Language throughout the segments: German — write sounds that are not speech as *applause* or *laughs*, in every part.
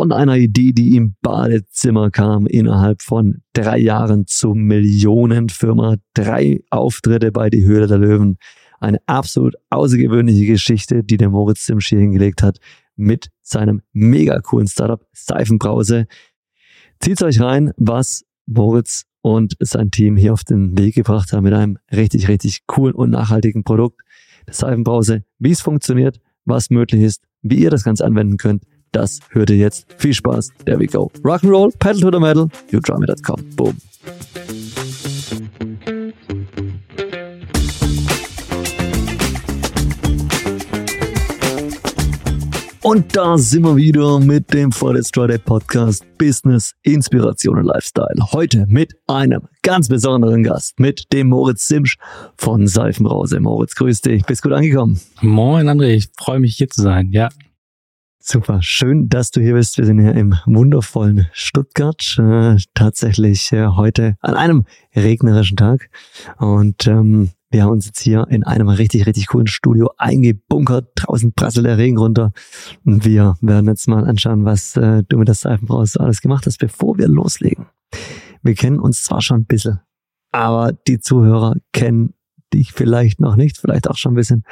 von einer Idee, die im Badezimmer kam, innerhalb von drei Jahren zur Millionenfirma. Drei Auftritte bei Die Höhle der Löwen. Eine absolut außergewöhnliche Geschichte, die der Moritz Simsch hier hingelegt hat mit seinem mega coolen Startup Seifenbrause. Zieht euch rein, was Moritz und sein Team hier auf den Weg gebracht haben mit einem richtig, richtig coolen und nachhaltigen Produkt. Seifenbrause, wie es funktioniert, was möglich ist, wie ihr das Ganze anwenden könnt, das hört ihr jetzt. Viel Spaß. There we go. Rock'n'Roll, pedal to the metal, youdrummy.com. Boom. Und da sind wir wieder mit dem Forest Friday Podcast Business, Inspiration und Lifestyle. Heute mit einem ganz besonderen Gast, mit dem Moritz Simsch von Seifenbrause. Moritz, grüß dich. Bist gut angekommen? Moin, André. Ich freue mich hier zu sein. Ja. Super, schön, dass du hier bist. Wir sind hier im wundervollen Stuttgart. Äh, tatsächlich äh, heute an einem regnerischen Tag. Und ähm, wir haben uns jetzt hier in einem richtig, richtig coolen Studio eingebunkert. Draußen prasselt der Regen runter. Und wir werden jetzt mal anschauen, was äh, du mit der Seifenbrause alles gemacht hast, bevor wir loslegen. Wir kennen uns zwar schon ein bisschen, aber die Zuhörer kennen dich vielleicht noch nicht, vielleicht auch schon ein bisschen.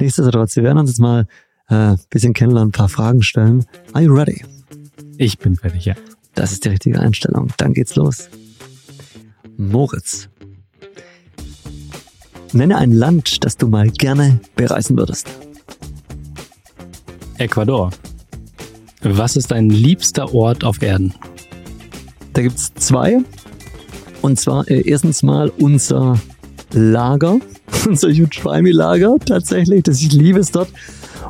Nichtsdestotrotz, wir werden uns jetzt mal äh, bisschen kennenlernen, ein paar Fragen stellen. Are you ready? Ich bin fertig, ja. Das ist die richtige Einstellung. Dann geht's los. Moritz, Nenne ein Land, das du mal gerne bereisen würdest. Ecuador. Was ist dein liebster Ort auf Erden? Da gibt es zwei. Und zwar äh, erstens mal unser Lager, *laughs* unser Jutschweimi-Lager tatsächlich, das ich liebe es dort.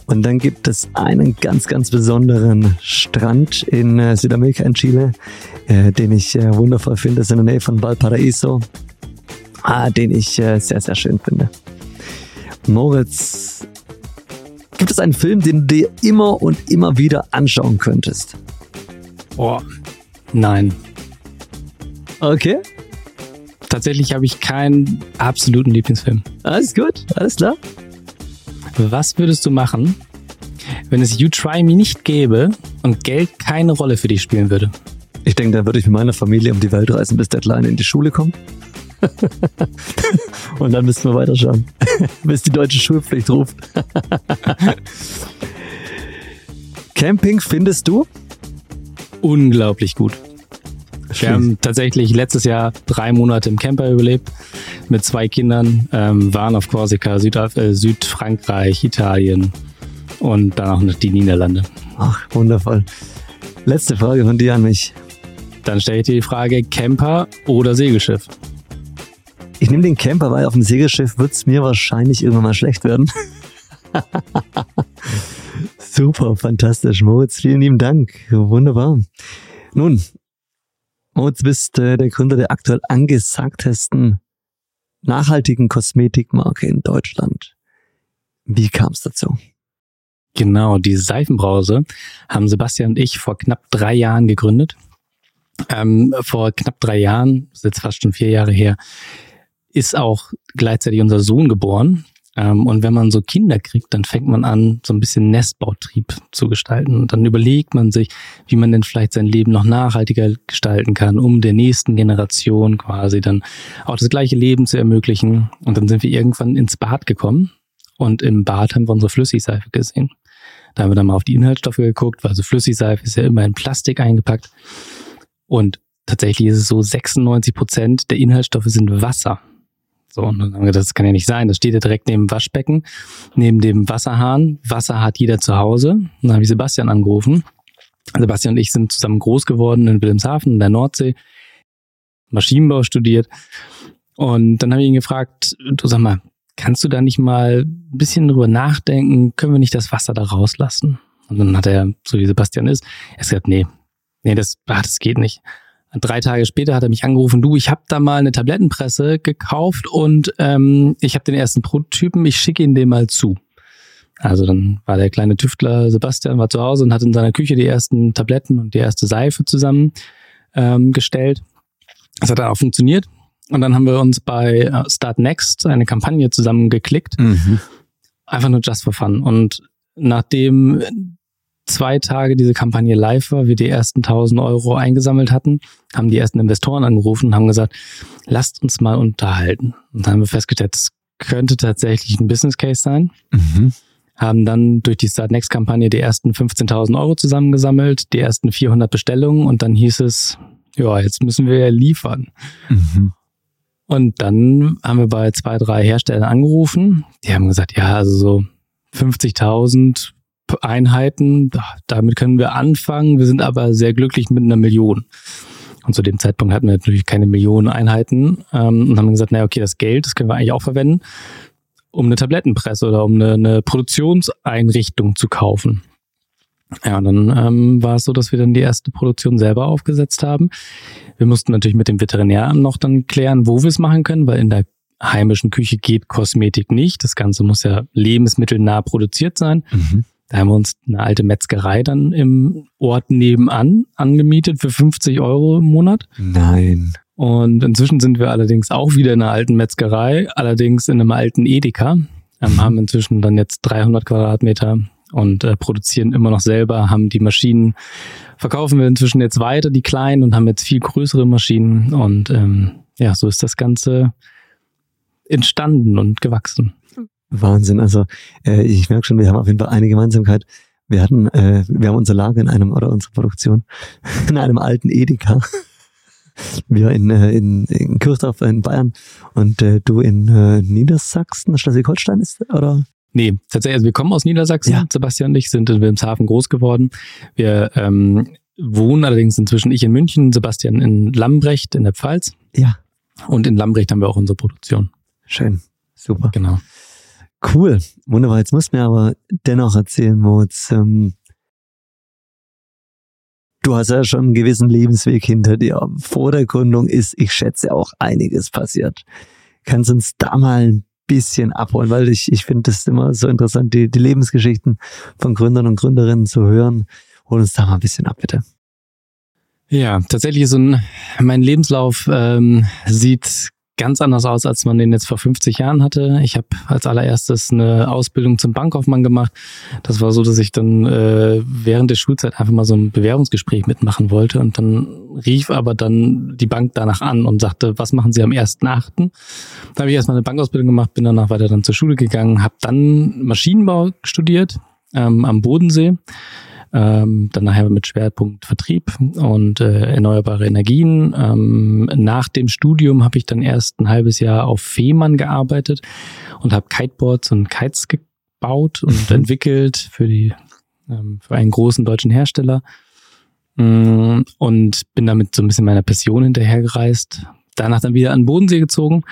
Und dann gibt es einen ganz, ganz besonderen Strand in äh, Südamerika, in Chile, äh, den ich äh, wundervoll finde. Das ist in der Nähe von Valparaiso ah, den ich sehr, sehr schön finde. Moritz, gibt es einen Film, den du dir immer und immer wieder anschauen könntest? Oh, nein. Okay. Tatsächlich habe ich keinen absoluten Lieblingsfilm. Alles gut, alles klar. Was würdest du machen, wenn es You Try Me nicht gäbe und Geld keine Rolle für dich spielen würde? Ich denke, da würde ich mit meiner Familie um die Welt reisen, bis der Kleine in die Schule kommt. *laughs* Und dann müssen wir weiterschauen, *laughs* bis die deutsche Schulpflicht ruft. *laughs* Camping findest du? Unglaublich gut. Wir haben tatsächlich letztes Jahr drei Monate im Camper überlebt mit zwei Kindern, ähm, waren auf Korsika, Südaf äh, Südfrankreich, Italien und dann auch noch die Niederlande. Ach, wundervoll. Letzte Frage von dir an mich. Dann stelle ich dir die Frage, Camper oder Segelschiff? Ich nehme den Camper, weil auf dem Segelschiff wird es mir wahrscheinlich irgendwann mal schlecht werden. *laughs* Super, fantastisch. Moritz, vielen lieben Dank. Wunderbar. Nun, Moritz, bist äh, der Gründer der aktuell angesagtesten nachhaltigen Kosmetikmarke in Deutschland. Wie kam es dazu? Genau, die Seifenbrause haben Sebastian und ich vor knapp drei Jahren gegründet. Ähm, vor knapp drei Jahren, ist jetzt fast schon vier Jahre her, ist auch gleichzeitig unser Sohn geboren. Ähm, und wenn man so Kinder kriegt, dann fängt man an, so ein bisschen Nestbautrieb zu gestalten. Und dann überlegt man sich, wie man denn vielleicht sein Leben noch nachhaltiger gestalten kann, um der nächsten Generation quasi dann auch das gleiche Leben zu ermöglichen. Und dann sind wir irgendwann ins Bad gekommen. Und im Bad haben wir unsere Flüssigseife gesehen. Da haben wir dann mal auf die Inhaltsstoffe geguckt, weil so Flüssigseife ist ja immer in Plastik eingepackt. Und tatsächlich ist es so, 96 Prozent der Inhaltsstoffe sind Wasser. So, und dann haben wir gedacht, das kann ja nicht sein. Das steht ja direkt neben dem Waschbecken, neben dem Wasserhahn. Wasser hat jeder zu Hause. Und dann habe ich Sebastian angerufen. Sebastian und ich sind zusammen groß geworden in Wilhelmshaven, in der Nordsee, Maschinenbau studiert. Und dann habe ich ihn gefragt, du sag mal, kannst du da nicht mal ein bisschen drüber nachdenken? Können wir nicht das Wasser da rauslassen? Und dann hat er, so wie Sebastian ist, er hat gesagt, nee, nee, das, ach, das geht nicht. Drei Tage später hat er mich angerufen, du, ich habe da mal eine Tablettenpresse gekauft und ähm, ich habe den ersten Prototypen, ich schicke ihn dem mal zu. Also dann war der kleine Tüftler Sebastian war zu Hause und hat in seiner Küche die ersten Tabletten und die erste Seife zusammen ähm, gestellt. Das hat dann auch funktioniert. Und dann haben wir uns bei äh, Start Next eine Kampagne zusammengeklickt. Mhm. Einfach nur just for fun. Und nachdem zwei Tage diese Kampagne live war, wir die ersten 1000 Euro eingesammelt hatten, haben die ersten Investoren angerufen und haben gesagt, lasst uns mal unterhalten. Und dann haben wir festgestellt, es könnte tatsächlich ein Business Case sein. Mhm. Haben dann durch die Start Next Kampagne die ersten 15.000 Euro zusammengesammelt, die ersten 400 Bestellungen und dann hieß es, ja, jetzt müssen wir liefern. Mhm. Und dann haben wir bei zwei, drei Herstellern angerufen. Die haben gesagt, ja, also so 50.000 Einheiten, damit können wir anfangen. Wir sind aber sehr glücklich mit einer Million. Und zu dem Zeitpunkt hatten wir natürlich keine Millionen Einheiten ähm, und haben gesagt, naja, okay, das Geld, das können wir eigentlich auch verwenden, um eine Tablettenpresse oder um eine, eine Produktionseinrichtung zu kaufen. Ja, und dann ähm, war es so, dass wir dann die erste Produktion selber aufgesetzt haben. Wir mussten natürlich mit dem Veterinäramt noch dann klären, wo wir es machen können, weil in der heimischen Küche geht Kosmetik nicht. Das Ganze muss ja lebensmittelnah produziert sein. Mhm. Da haben wir uns eine alte Metzgerei dann im Ort nebenan angemietet für 50 Euro im Monat. Nein. Und inzwischen sind wir allerdings auch wieder in einer alten Metzgerei, allerdings in einem alten Edeka. Ähm, haben inzwischen dann jetzt 300 Quadratmeter und äh, produzieren immer noch selber, haben die Maschinen, verkaufen wir inzwischen jetzt weiter, die kleinen, und haben jetzt viel größere Maschinen. Und ähm, ja, so ist das Ganze entstanden und gewachsen. Wahnsinn. Also äh, ich merke schon, wir haben auf jeden Fall eine Gemeinsamkeit. Wir hatten, äh, wir haben unser Lager in einem, oder unsere Produktion, *laughs* in einem alten Edeka. *laughs* Wir in, äh, in, in Kirchdorf in Bayern und äh, du in äh, Niedersachsen, Schleswig-Holstein ist, oder? Nee, tatsächlich, also wir kommen aus Niedersachsen, ja. Sebastian und ich sind in Wilhelmshaven groß geworden. Wir ähm, wohnen allerdings inzwischen ich in München, Sebastian in Lambrecht in der Pfalz. Ja. Und in Lambrecht haben wir auch unsere Produktion. Schön, super. Genau. Cool, wunderbar. Jetzt musst du mir aber dennoch erzählen, Moritz. Ähm, du hast ja schon einen gewissen Lebensweg hinter dir. Vor der Gründung ist, ich schätze, auch einiges passiert. Kannst uns da mal ein bisschen abholen, weil ich, ich finde es immer so interessant, die, die Lebensgeschichten von Gründern und Gründerinnen zu hören. Hol uns da mal ein bisschen ab, bitte. Ja, tatsächlich so ein, mein Lebenslauf ähm, sieht ganz anders aus, als man den jetzt vor 50 Jahren hatte. Ich habe als allererstes eine Ausbildung zum Bankkaufmann gemacht. Das war so, dass ich dann äh, während der Schulzeit einfach mal so ein Bewerbungsgespräch mitmachen wollte und dann rief aber dann die Bank danach an und sagte, was machen Sie am 1.8.? Da habe ich erstmal eine Bankausbildung gemacht, bin danach weiter dann zur Schule gegangen, habe dann Maschinenbau studiert ähm, am Bodensee ähm, dann nachher mit Schwerpunkt Vertrieb und äh, erneuerbare Energien. Ähm, nach dem Studium habe ich dann erst ein halbes Jahr auf Fehmarn gearbeitet und habe Kiteboards und Kites gebaut und mhm. entwickelt für die ähm, für einen großen deutschen Hersteller mm, und bin damit so ein bisschen meiner Passion hinterhergereist. Danach dann wieder an den Bodensee gezogen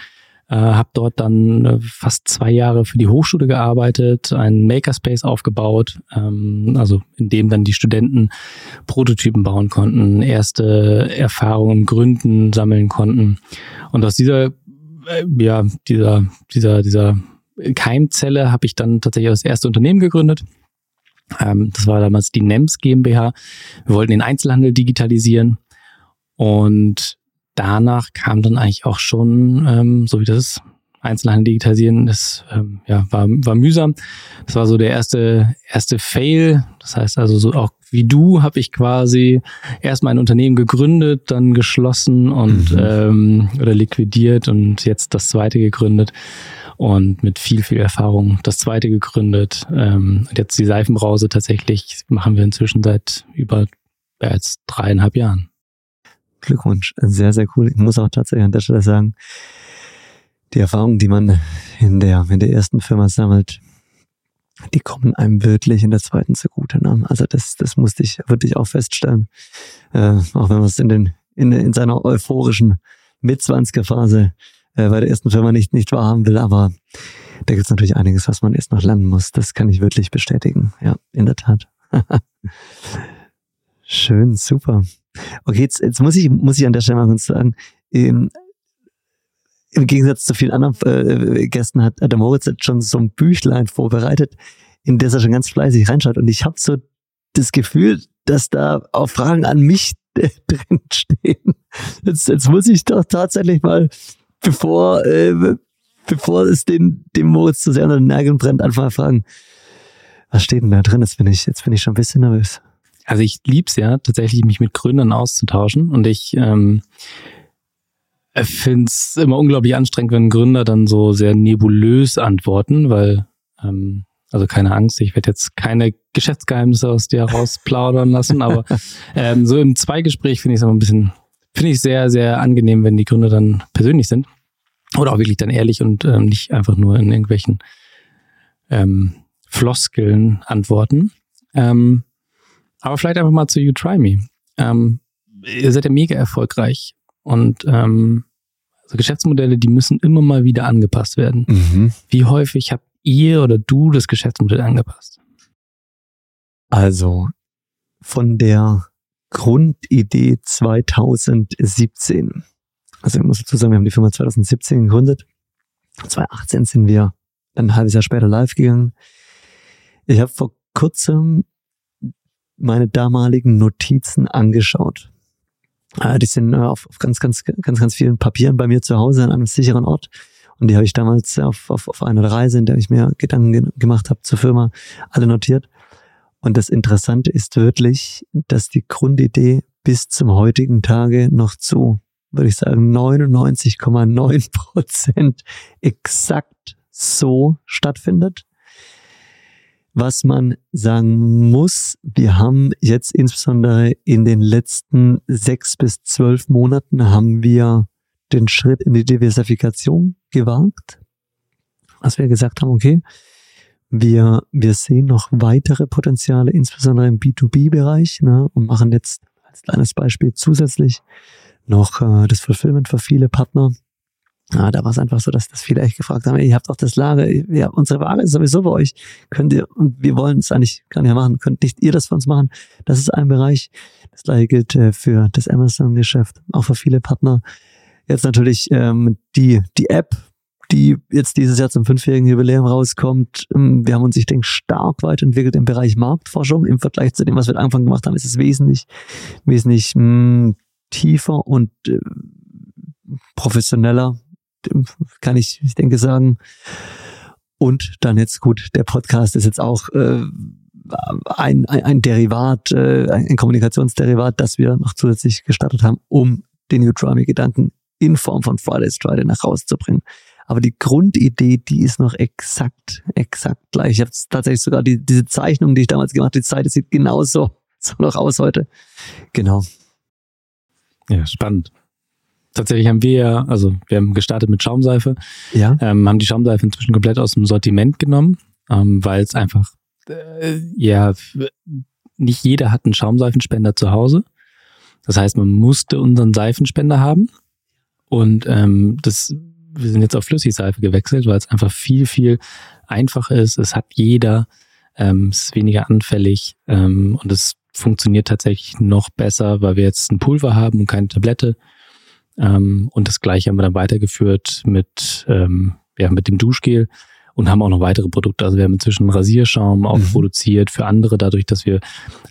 äh, habe dort dann äh, fast zwei Jahre für die Hochschule gearbeitet, einen Makerspace aufgebaut, ähm, also in dem dann die Studenten Prototypen bauen konnten, erste Erfahrungen, Gründen sammeln konnten. Und aus dieser, äh, ja, dieser, dieser, dieser Keimzelle habe ich dann tatsächlich das erste Unternehmen gegründet. Ähm, das war damals die NEMS GmbH. Wir wollten den Einzelhandel digitalisieren und danach kam dann eigentlich auch schon, ähm, so wie das Einzelhandel digitalisieren, das ähm, ja, war, war mühsam. Das war so der erste, erste Fail. Das heißt also so auch wie du habe ich quasi erst mein Unternehmen gegründet, dann geschlossen und mhm. ähm, oder liquidiert und jetzt das zweite gegründet und mit viel, viel Erfahrung das zweite gegründet. Ähm, und jetzt die Seifenbrause tatsächlich machen wir inzwischen seit über ja, jetzt dreieinhalb Jahren. Glückwunsch. Sehr, sehr cool. Ich muss auch tatsächlich an der Stelle sagen, die Erfahrungen, die man in der, in der ersten Firma sammelt, die kommen einem wirklich in der zweiten zugute. Ne? Also das, das musste ich wirklich auch feststellen. Äh, auch wenn man es in, den, in, in seiner euphorischen Mitzwanziger-Phase äh, bei der ersten Firma nicht, nicht wahrhaben will, aber da gibt es natürlich einiges, was man erst noch lernen muss. Das kann ich wirklich bestätigen. Ja, in der Tat. *laughs* Schön, super. Okay, jetzt, jetzt muss ich, muss ich an der Stelle mal kurz sagen, ähm, im Gegensatz zu vielen anderen äh, Gästen hat, der Moritz jetzt schon so ein Büchlein vorbereitet, in das er schon ganz fleißig reinschaut. Und ich habe so das Gefühl, dass da auch Fragen an mich *laughs* drin stehen. Jetzt, jetzt muss ich doch tatsächlich mal, bevor, äh, bevor es den, dem Moritz zu sehr unter den Nägeln brennt, einfach mal fragen, Was steht denn da drin? Jetzt bin ich, jetzt bin ich schon ein bisschen nervös. Also ich lieb's ja tatsächlich, mich mit Gründern auszutauschen. Und ich ähm, finde es immer unglaublich anstrengend, wenn Gründer dann so sehr nebulös antworten, weil ähm, also keine Angst, ich werde jetzt keine Geschäftsgeheimnisse aus dir rausplaudern lassen, aber *laughs* ähm, so im Zweigespräch finde ich es immer ein bisschen, finde ich sehr, sehr angenehm, wenn die Gründer dann persönlich sind. Oder auch wirklich dann ehrlich und ähm, nicht einfach nur in irgendwelchen ähm, Floskeln antworten. Ähm, aber vielleicht einfach mal zu You Try Me. Ähm, ihr seid ja mega erfolgreich und ähm, also Geschäftsmodelle, die müssen immer mal wieder angepasst werden. Mhm. Wie häufig habt ihr oder du das Geschäftsmodell angepasst? Also von der Grundidee 2017. Also ich muss dazu sagen, wir haben die Firma 2017 gegründet. 2018 sind wir ein halbes Jahr später live gegangen. Ich habe vor kurzem meine damaligen Notizen angeschaut. Äh, die sind äh, auf, auf ganz, ganz, ganz, ganz vielen Papieren bei mir zu Hause an einem sicheren Ort. Und die habe ich damals auf, auf, auf einer Reise, in der ich mir Gedanken gemacht habe zur Firma, alle notiert. Und das Interessante ist wirklich, dass die Grundidee bis zum heutigen Tage noch zu, würde ich sagen, 99,9 Prozent *laughs* exakt so stattfindet. Was man sagen muss, wir haben jetzt insbesondere in den letzten sechs bis zwölf Monaten haben wir den Schritt in die Diversifikation gewagt, als wir gesagt haben, okay, wir, wir sehen noch weitere Potenziale, insbesondere im B2B-Bereich, ne, und machen jetzt als kleines Beispiel zusätzlich noch äh, das Fulfillment für viele Partner ja, da war es einfach so, dass, dass viele echt gefragt haben, ihr habt doch das Lager, ja, unsere Ware ist sowieso bei euch, könnt ihr, und wir wollen es eigentlich gar nicht machen, könnt nicht ihr das für uns machen? Das ist ein Bereich. Das gleiche gilt äh, für das Amazon-Geschäft, auch für viele Partner. Jetzt natürlich ähm, die, die App, die jetzt dieses Jahr zum fünfjährigen Jubiläum rauskommt. Ähm, wir haben uns, ich denke, stark weiterentwickelt im Bereich Marktforschung. Im Vergleich zu dem, was wir am Anfang gemacht haben, ist es wesentlich, wesentlich mh, hm, tiefer und äh, professioneller kann ich, ich denke, sagen. Und dann jetzt gut, der Podcast ist jetzt auch äh, ein, ein, ein Derivat, äh, ein Kommunikationsderivat, das wir noch zusätzlich gestartet haben, um den Neutrami-Gedanken in Form von Fridays Friday nach rauszubringen. Aber die Grundidee, die ist noch exakt, exakt gleich. Ich habe tatsächlich sogar die, diese Zeichnung, die ich damals gemacht habe, die Seite sieht genauso *laughs* so noch aus heute. Genau. Ja, spannend. Tatsächlich haben wir ja, also wir haben gestartet mit Schaumseife, ja. ähm, haben die Schaumseife inzwischen komplett aus dem Sortiment genommen, ähm, weil es einfach, äh, ja, nicht jeder hat einen Schaumseifenspender zu Hause. Das heißt, man musste unseren Seifenspender haben. Und ähm, das, wir sind jetzt auf Flüssigseife gewechselt, weil es einfach viel, viel einfacher ist. Es hat jeder, ähm, es ist weniger anfällig ähm, und es funktioniert tatsächlich noch besser, weil wir jetzt ein Pulver haben und keine Tablette. Ähm, und das gleiche haben wir dann weitergeführt mit, ähm, ja, mit dem Duschgel und haben auch noch weitere Produkte. Also wir haben inzwischen Rasierschaum auch mhm. produziert für andere, dadurch, dass wir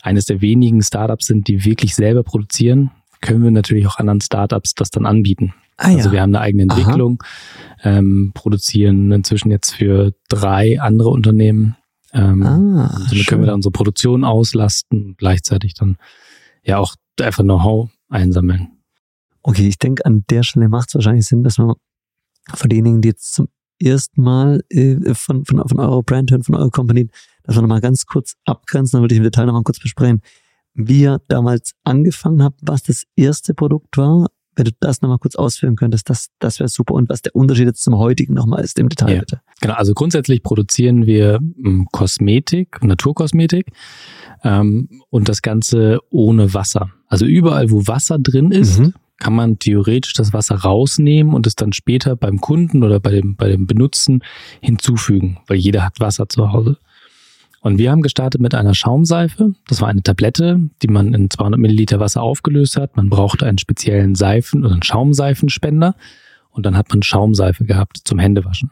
eines der wenigen Startups sind, die wirklich selber produzieren, können wir natürlich auch anderen Startups das dann anbieten. Ah, ja. Also wir haben eine eigene Entwicklung, ähm, produzieren inzwischen jetzt für drei andere Unternehmen. Ähm, ah, somit schön. können wir dann unsere Produktion auslasten und gleichzeitig dann ja auch einfach Know-how einsammeln. Okay, ich denke, an der Stelle macht es wahrscheinlich Sinn, dass man für diejenigen, die jetzt zum ersten Mal äh, von, von, von eurer Brand hören, von eurer Company, dass wir nochmal ganz kurz abgrenzen, dann würde ich im Detail nochmal kurz besprechen, wie ihr damals angefangen habt, was das erste Produkt war. Wenn du das nochmal kurz ausführen könntest, das, das wäre super. Und was der Unterschied jetzt zum heutigen nochmal ist im Detail, ja, bitte. Genau, also grundsätzlich produzieren wir ähm, Kosmetik, Naturkosmetik ähm, und das Ganze ohne Wasser. Also überall, wo Wasser drin ist, mhm kann man theoretisch das Wasser rausnehmen und es dann später beim Kunden oder bei dem, bei dem Benutzen hinzufügen, weil jeder hat Wasser zu Hause. Und wir haben gestartet mit einer Schaumseife. Das war eine Tablette, die man in 200 Milliliter Wasser aufgelöst hat. Man brauchte einen speziellen Seifen- oder einen Schaumseifenspender und dann hat man Schaumseife gehabt zum Händewaschen.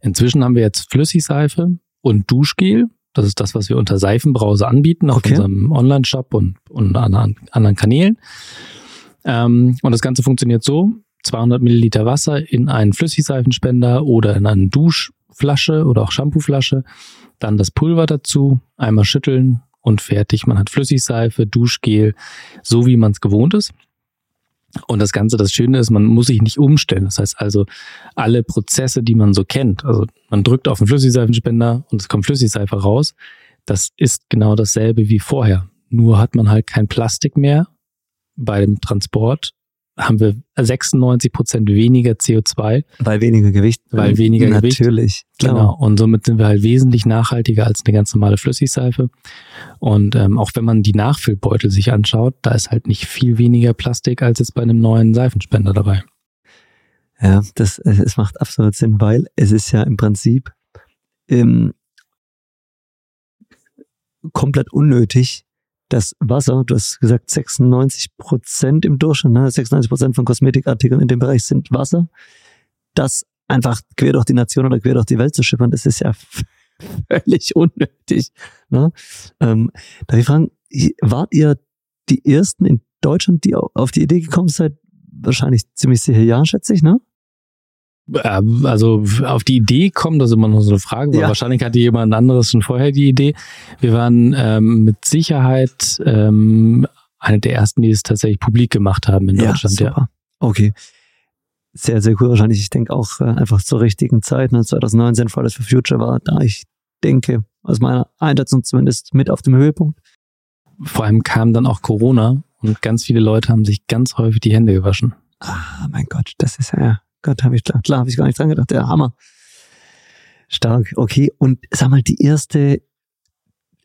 Inzwischen haben wir jetzt Flüssigseife und Duschgel. Das ist das, was wir unter Seifenbrause anbieten auf okay. unserem Online-Shop und, und an anderen Kanälen. Ähm, und das Ganze funktioniert so, 200 Milliliter Wasser in einen Flüssigseifenspender oder in eine Duschflasche oder auch Shampooflasche. dann das Pulver dazu, einmal schütteln und fertig. Man hat Flüssigseife, Duschgel, so wie man es gewohnt ist. Und das Ganze, das Schöne ist, man muss sich nicht umstellen. Das heißt also, alle Prozesse, die man so kennt, also man drückt auf den Flüssigseifenspender und es kommt Flüssigseife raus, das ist genau dasselbe wie vorher. Nur hat man halt kein Plastik mehr bei dem Transport haben wir 96 Prozent weniger CO2. Weil weniger Gewicht. Weil weniger Natürlich, Gewicht. Natürlich. Genau. Und somit sind wir halt wesentlich nachhaltiger als eine ganz normale Flüssigseife. Und ähm, auch wenn man die Nachfüllbeutel sich anschaut, da ist halt nicht viel weniger Plastik als jetzt bei einem neuen Seifenspender dabei. Ja, das, es macht absolut Sinn, weil es ist ja im Prinzip ähm, komplett unnötig, das Wasser, du hast gesagt 96 Prozent im Durchschnitt, ne? 96 Prozent von Kosmetikartikeln in dem Bereich sind Wasser. Das einfach quer durch die Nation oder quer durch die Welt zu schippern, das ist ja *laughs* völlig unnötig. Ne? Ähm, darf ich fragen, wart ihr die Ersten in Deutschland, die auf die Idee gekommen seid? Wahrscheinlich ziemlich sicher ja, schätze ich, ne? Ähm, also auf die Idee kommen, das ist immer noch so eine Frage, weil ja. wahrscheinlich hatte jemand anderes schon vorher die Idee. Wir waren ähm, mit Sicherheit ähm, eine der ersten, die es tatsächlich publik gemacht haben in Deutschland. Ja, ja. Okay. Sehr, sehr cool. Wahrscheinlich, ich denke auch äh, einfach zur richtigen Zeit. Ne? 2019 Fridays for Future war da, ich denke, aus meiner Einschätzung zumindest mit auf dem Höhepunkt. Vor allem kam dann auch Corona und ganz viele Leute haben sich ganz häufig die Hände gewaschen. Ah, mein Gott, das ist ja Gott, habe ich klar, klar habe ich gar nicht dran gedacht. Der Hammer. Stark, okay. Und sag mal, die erste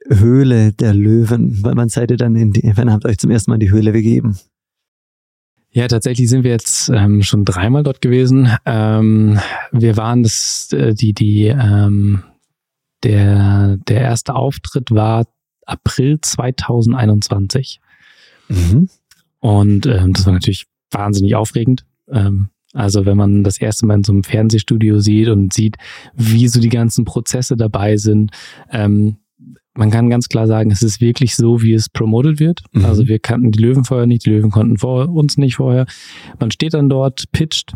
Höhle der Löwen, weil man seid ihr dann in die, wann habt ihr euch zum ersten Mal in die Höhle begeben? Ja, tatsächlich sind wir jetzt ähm, schon dreimal dort gewesen. Ähm, wir waren das, äh, die, die, ähm, der, der erste Auftritt war April 2021. Mhm. Und ähm, das war natürlich wahnsinnig aufregend. Ähm, also wenn man das erste Mal in so einem Fernsehstudio sieht und sieht, wie so die ganzen Prozesse dabei sind, ähm, man kann ganz klar sagen, es ist wirklich so, wie es promoted wird. Mhm. Also wir kannten die Löwen vorher nicht, die Löwen konnten vor uns nicht vorher. Man steht dann dort, pitcht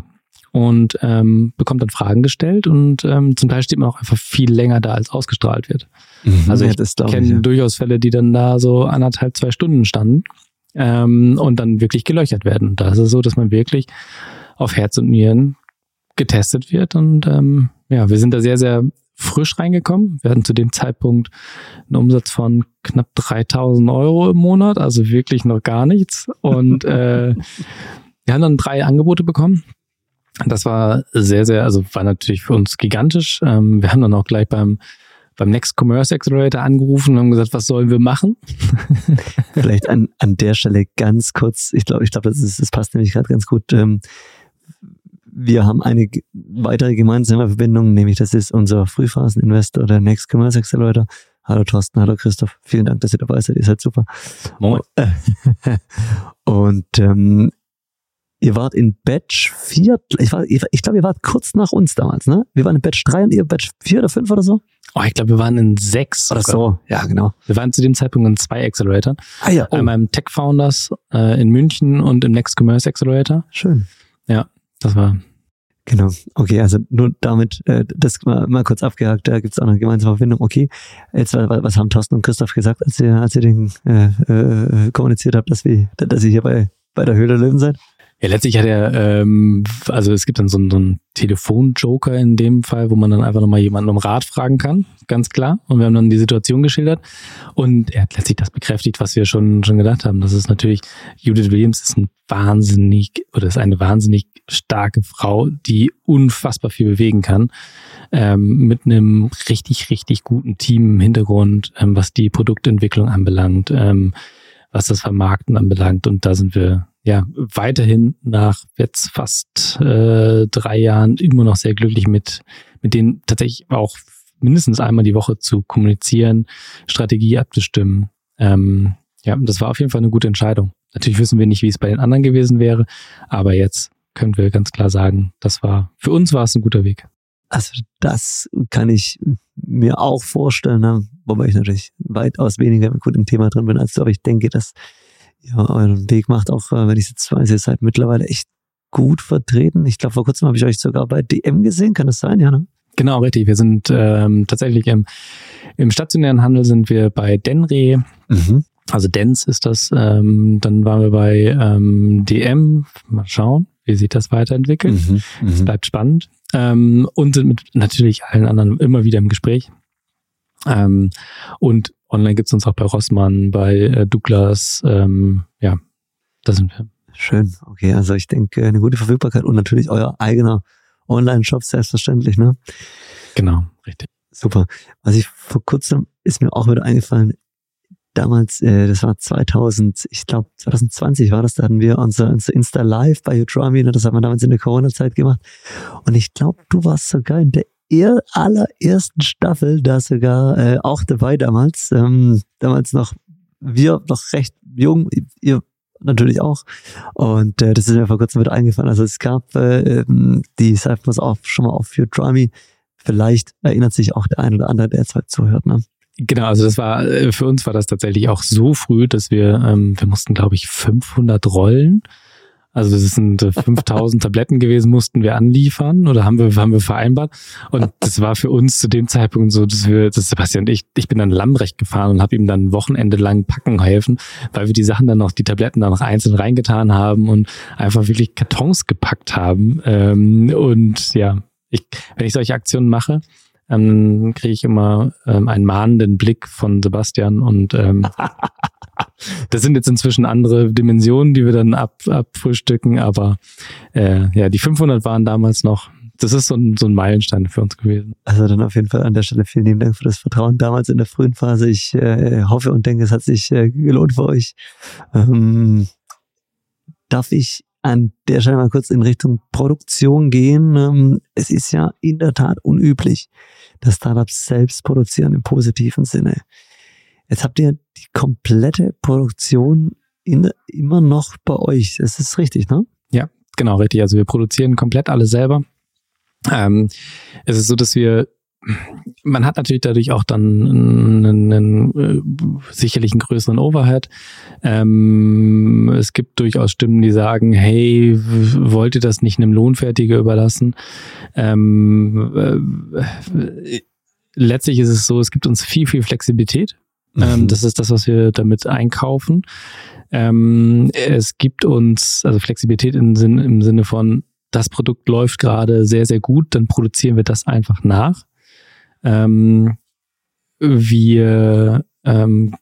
und ähm, bekommt dann Fragen gestellt und ähm, zum Teil steht man auch einfach viel länger da, als ausgestrahlt wird. Mhm, also ich ja, kenne ja. durchaus Fälle, die dann da so anderthalb, zwei Stunden standen ähm, und dann wirklich gelöchert werden. Da ist es so, dass man wirklich auf Herz und Nieren getestet wird. Und ähm, ja, wir sind da sehr, sehr frisch reingekommen. Wir hatten zu dem Zeitpunkt einen Umsatz von knapp 3000 Euro im Monat, also wirklich noch gar nichts. Und *laughs* äh, wir haben dann drei Angebote bekommen. Das war sehr, sehr, also war natürlich für uns gigantisch. Ähm, wir haben dann auch gleich beim beim Next Commerce Accelerator angerufen und haben gesagt, was sollen wir machen? Vielleicht an, an der Stelle ganz kurz, ich glaube, ich glaube, das, ist, das passt nämlich gerade ganz gut. Ähm, wir haben eine weitere gemeinsame Verbindung, nämlich das ist unser Frühphaseninvestor, der Next Commerce Accelerator. Hallo Thorsten, hallo Christoph, vielen Dank, dass ihr dabei seid, ihr seid super. Moin. *laughs* Und ähm, ihr wart in Batch 4, ich, war, ich, glaube, ihr wart kurz nach uns damals, ne? Wir waren in Batch 3 und ihr Batch 4 oder 5 oder so? Oh, ich glaube, wir waren in 6 oder so. Ja, genau. Wir waren zu dem Zeitpunkt in zwei Acceleratoren. Ah ja. Oh. Einmal im Tech Founders äh, in München und im Next Commerce Accelerator. Schön. Ja, das war. Genau. Okay, also nur damit, äh, das mal, mal kurz abgehakt, da gibt's auch eine gemeinsame Verbindung. Okay, jetzt was haben Thorsten und Christoph gesagt, als ihr, als ihr den äh, äh, kommuniziert habt, dass wir, dass ihr hier bei, bei der Höhle Löwen seid? Ja, letztlich hat er, ähm, also es gibt dann so, so einen Telefonjoker in dem Fall, wo man dann einfach nochmal jemanden um Rat fragen kann, ganz klar. Und wir haben dann die Situation geschildert und er hat letztlich das bekräftigt, was wir schon, schon gedacht haben. Das ist natürlich, Judith Williams ist ein wahnsinnig, oder ist eine wahnsinnig starke Frau, die unfassbar viel bewegen kann, ähm, mit einem richtig, richtig guten Team im Hintergrund, ähm, was die Produktentwicklung anbelangt, ähm, was das Vermarkten anbelangt. Und da sind wir ja weiterhin nach jetzt fast äh, drei Jahren immer noch sehr glücklich mit, mit denen tatsächlich auch mindestens einmal die Woche zu kommunizieren, Strategie abzustimmen. Ähm, ja, das war auf jeden Fall eine gute Entscheidung. Natürlich wissen wir nicht, wie es bei den anderen gewesen wäre, aber jetzt können wir ganz klar sagen, das war, für uns war es ein guter Weg. Also das kann ich mir auch vorstellen, ne? wobei ich natürlich weitaus weniger gut im Thema drin bin als du, aber ich denke, dass ja, euren Weg macht auch, äh, wenn ich jetzt weiß, ihr seid mittlerweile echt gut vertreten. Ich glaube, vor kurzem habe ich euch sogar bei DM gesehen, kann das sein, ja, ne? Genau, richtig. Wir sind ähm, tatsächlich im, im stationären Handel sind wir bei Denre. Mhm. Also Dens ist das. Ähm, dann waren wir bei ähm, DM. Mal schauen, wie sich das weiterentwickelt. Mhm. Mhm. Es bleibt spannend. Ähm, und sind mit natürlich allen anderen immer wieder im Gespräch. Ähm, und online gibt's uns auch bei Rossmann, bei äh, Douglas. Ähm, ja, da sind wir. Schön. Okay, also ich denke, eine gute Verfügbarkeit und natürlich euer eigener Online-Shop, selbstverständlich, ne? Genau, richtig. Super. Was ich vor kurzem ist mir auch wieder eingefallen, damals, äh, das war 2000, ich glaube 2020 war das, da hatten wir unser, unser Insta Live bei Utrami, ne, das haben wir damals in der Corona-Zeit gemacht. Und ich glaube, du warst sogar in der er allerersten Staffel da sogar äh, auch dabei damals. Ähm, damals noch, wir noch recht jung, ihr natürlich auch. Und äh, das ist mir vor kurzem wieder eingefallen. Also es gab äh, ähm, die Cyphers auch schon mal auf für Drummy. Vielleicht erinnert sich auch der ein oder andere, der jetzt halt zuhört. Ne? Genau, also das war äh, für uns war das tatsächlich auch so früh, dass wir ähm, wir mussten glaube ich 500 Rollen also das sind 5000 Tabletten gewesen, mussten wir anliefern oder haben wir, haben wir vereinbart. Und das war für uns zu dem Zeitpunkt so, dass wir, dass Sebastian und ich, ich bin dann Lambrecht gefahren und habe ihm dann Wochenende lang packen helfen, weil wir die Sachen dann noch, die Tabletten dann noch einzeln reingetan haben und einfach wirklich Kartons gepackt haben. Ähm, und ja, ich, wenn ich solche Aktionen mache, ähm, kriege ich immer ähm, einen mahnenden Blick von Sebastian und ähm, *laughs* das sind jetzt inzwischen andere Dimensionen, die wir dann ab, abfrühstücken, aber äh, ja, die 500 waren damals noch. Das ist so ein, so ein Meilenstein für uns gewesen. Also dann auf jeden Fall an der Stelle vielen lieben Dank für das Vertrauen damals in der frühen Phase. Ich äh, hoffe und denke, es hat sich äh, gelohnt für euch. Ähm, darf ich an der Stelle mal kurz in Richtung Produktion gehen. Ähm, es ist ja in der Tat unüblich, dass Startups selbst produzieren im positiven Sinne. Jetzt habt ihr die komplette Produktion in, immer noch bei euch. Das ist richtig, ne? Ja, genau, richtig. Also wir produzieren komplett alles selber. Ähm, es ist so, dass wir man hat natürlich dadurch auch dann einen, einen, äh, sicherlich einen größeren Overhead. Ähm, es gibt durchaus Stimmen, die sagen, hey, wollt ihr das nicht einem Lohnfertiger überlassen? Ähm, äh, letztlich ist es so, es gibt uns viel, viel Flexibilität. Ähm, mhm. das ist das, was wir damit einkaufen. Ähm, es gibt uns also Flexibilität im, Sinn, im Sinne von, das Produkt läuft gerade sehr, sehr gut, dann produzieren wir das einfach nach. Ähm, wir ähm,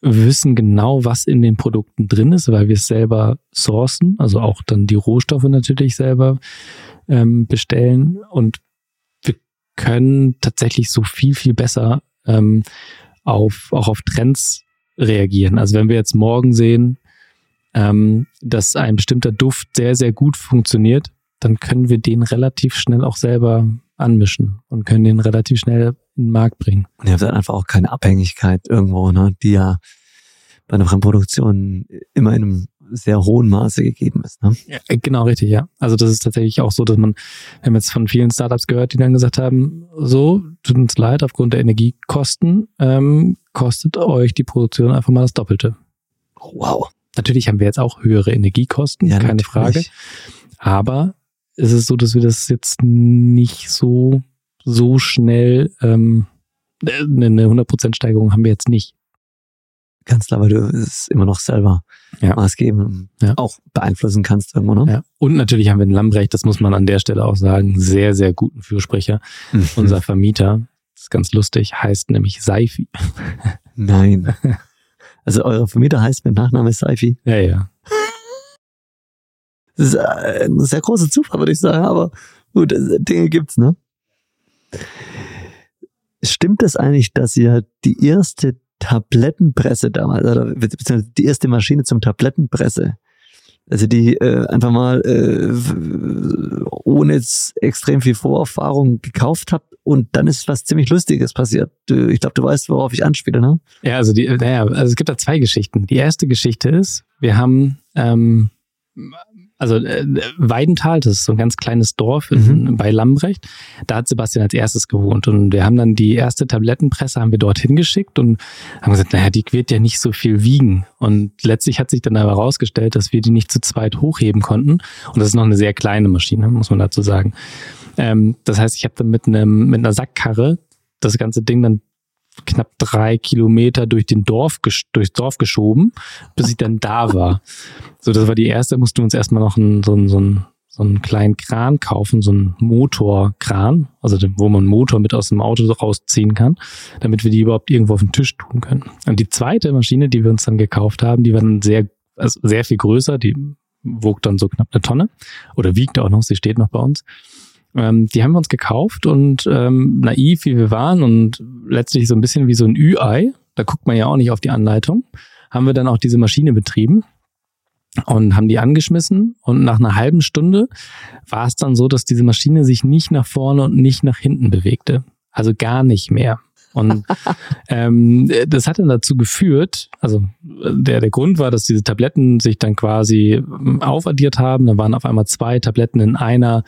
wissen genau, was in den Produkten drin ist, weil wir es selber sourcen, also auch dann die Rohstoffe natürlich selber ähm, bestellen und wir können tatsächlich so viel, viel besser ähm, auf, auch auf Trends reagieren. Also wenn wir jetzt morgen sehen, ähm, dass ein bestimmter Duft sehr, sehr gut funktioniert, dann können wir den relativ schnell auch selber anmischen und können den relativ schnell in den Markt bringen. Und ihr habt dann einfach auch keine Abhängigkeit irgendwo, ne, die ja bei einer Fremdproduktion immer in einem sehr hohen Maße gegeben ist. Ne? Ja, genau, richtig, ja. Also das ist tatsächlich auch so, dass man, wir haben jetzt von vielen Startups gehört, die dann gesagt haben, so, tut uns leid, aufgrund der Energiekosten ähm, kostet euch die Produktion einfach mal das Doppelte. Wow. Natürlich haben wir jetzt auch höhere Energiekosten, ja, keine natürlich. Frage. Aber es ist so, dass wir das jetzt nicht so, so schnell, ähm, eine 100% Steigerung haben wir jetzt nicht. Ganz klar, weil du es immer noch selber ja. maßgebend ja. auch beeinflussen kannst irgendwo, ne? Ja. Und natürlich haben wir den Lambrecht, das muss man an der Stelle auch sagen, sehr, sehr guten Fürsprecher. Mhm. Unser Vermieter, das ist ganz lustig, heißt nämlich Seifi. Nein. *laughs* Also euer Vermieter heißt mit Nachname Seifi? Ja, ja. Das ist äh, ein sehr großer Zufall, würde ich sagen, aber gut, Dinge gibt's, ne? Stimmt es eigentlich, dass ihr die erste Tablettenpresse damals, oder beziehungsweise die erste Maschine zum Tablettenpresse. Also die äh, einfach mal äh, ohne extrem viel Vorerfahrung gekauft habt und dann ist was ziemlich Lustiges passiert. Ich glaube, du weißt, worauf ich anspiele, ne? Ja, also die, naja, also es gibt da zwei Geschichten. Die erste Geschichte ist, wir haben ähm, Also äh, Weidenthal, das ist so ein ganz kleines Dorf in, Mhm. bei Lambrecht. Da hat Sebastian als erstes gewohnt und wir haben dann die erste Tablettenpresse haben wir dorthin geschickt und haben gesagt, naja, die wird ja nicht so viel wiegen. Und letztlich hat sich dann aber herausgestellt, dass wir die nicht zu zweit hochheben konnten. Und das ist noch eine sehr kleine Maschine, muss man dazu sagen. Ähm, das heißt, ich habe dann mit einem mit einer Sackkarre das ganze Ding dann knapp drei Kilometer durch den Dorf, durchs Dorf geschoben, bis ich dann da war. So, das war die erste, mussten wir uns erstmal noch einen, so, einen, so, so einen kleinen Kran kaufen, so einen Motorkran, also wo man einen Motor mit aus dem Auto rausziehen kann, damit wir die überhaupt irgendwo auf den Tisch tun können. Und die zweite Maschine, die wir uns dann gekauft haben, die war dann sehr, also sehr viel größer, die wog dann so knapp eine Tonne oder wiegt auch noch, sie steht noch bei uns. Ähm, die haben wir uns gekauft und ähm, naiv wie wir waren und letztlich so ein bisschen wie so ein Ü-Ei, da guckt man ja auch nicht auf die Anleitung, haben wir dann auch diese Maschine betrieben und haben die angeschmissen und nach einer halben Stunde war es dann so, dass diese Maschine sich nicht nach vorne und nicht nach hinten bewegte. Also gar nicht mehr. Und *laughs* ähm, das hat dann dazu geführt, also der, der Grund war, dass diese Tabletten sich dann quasi ähm, aufaddiert haben. Da waren auf einmal zwei Tabletten in einer,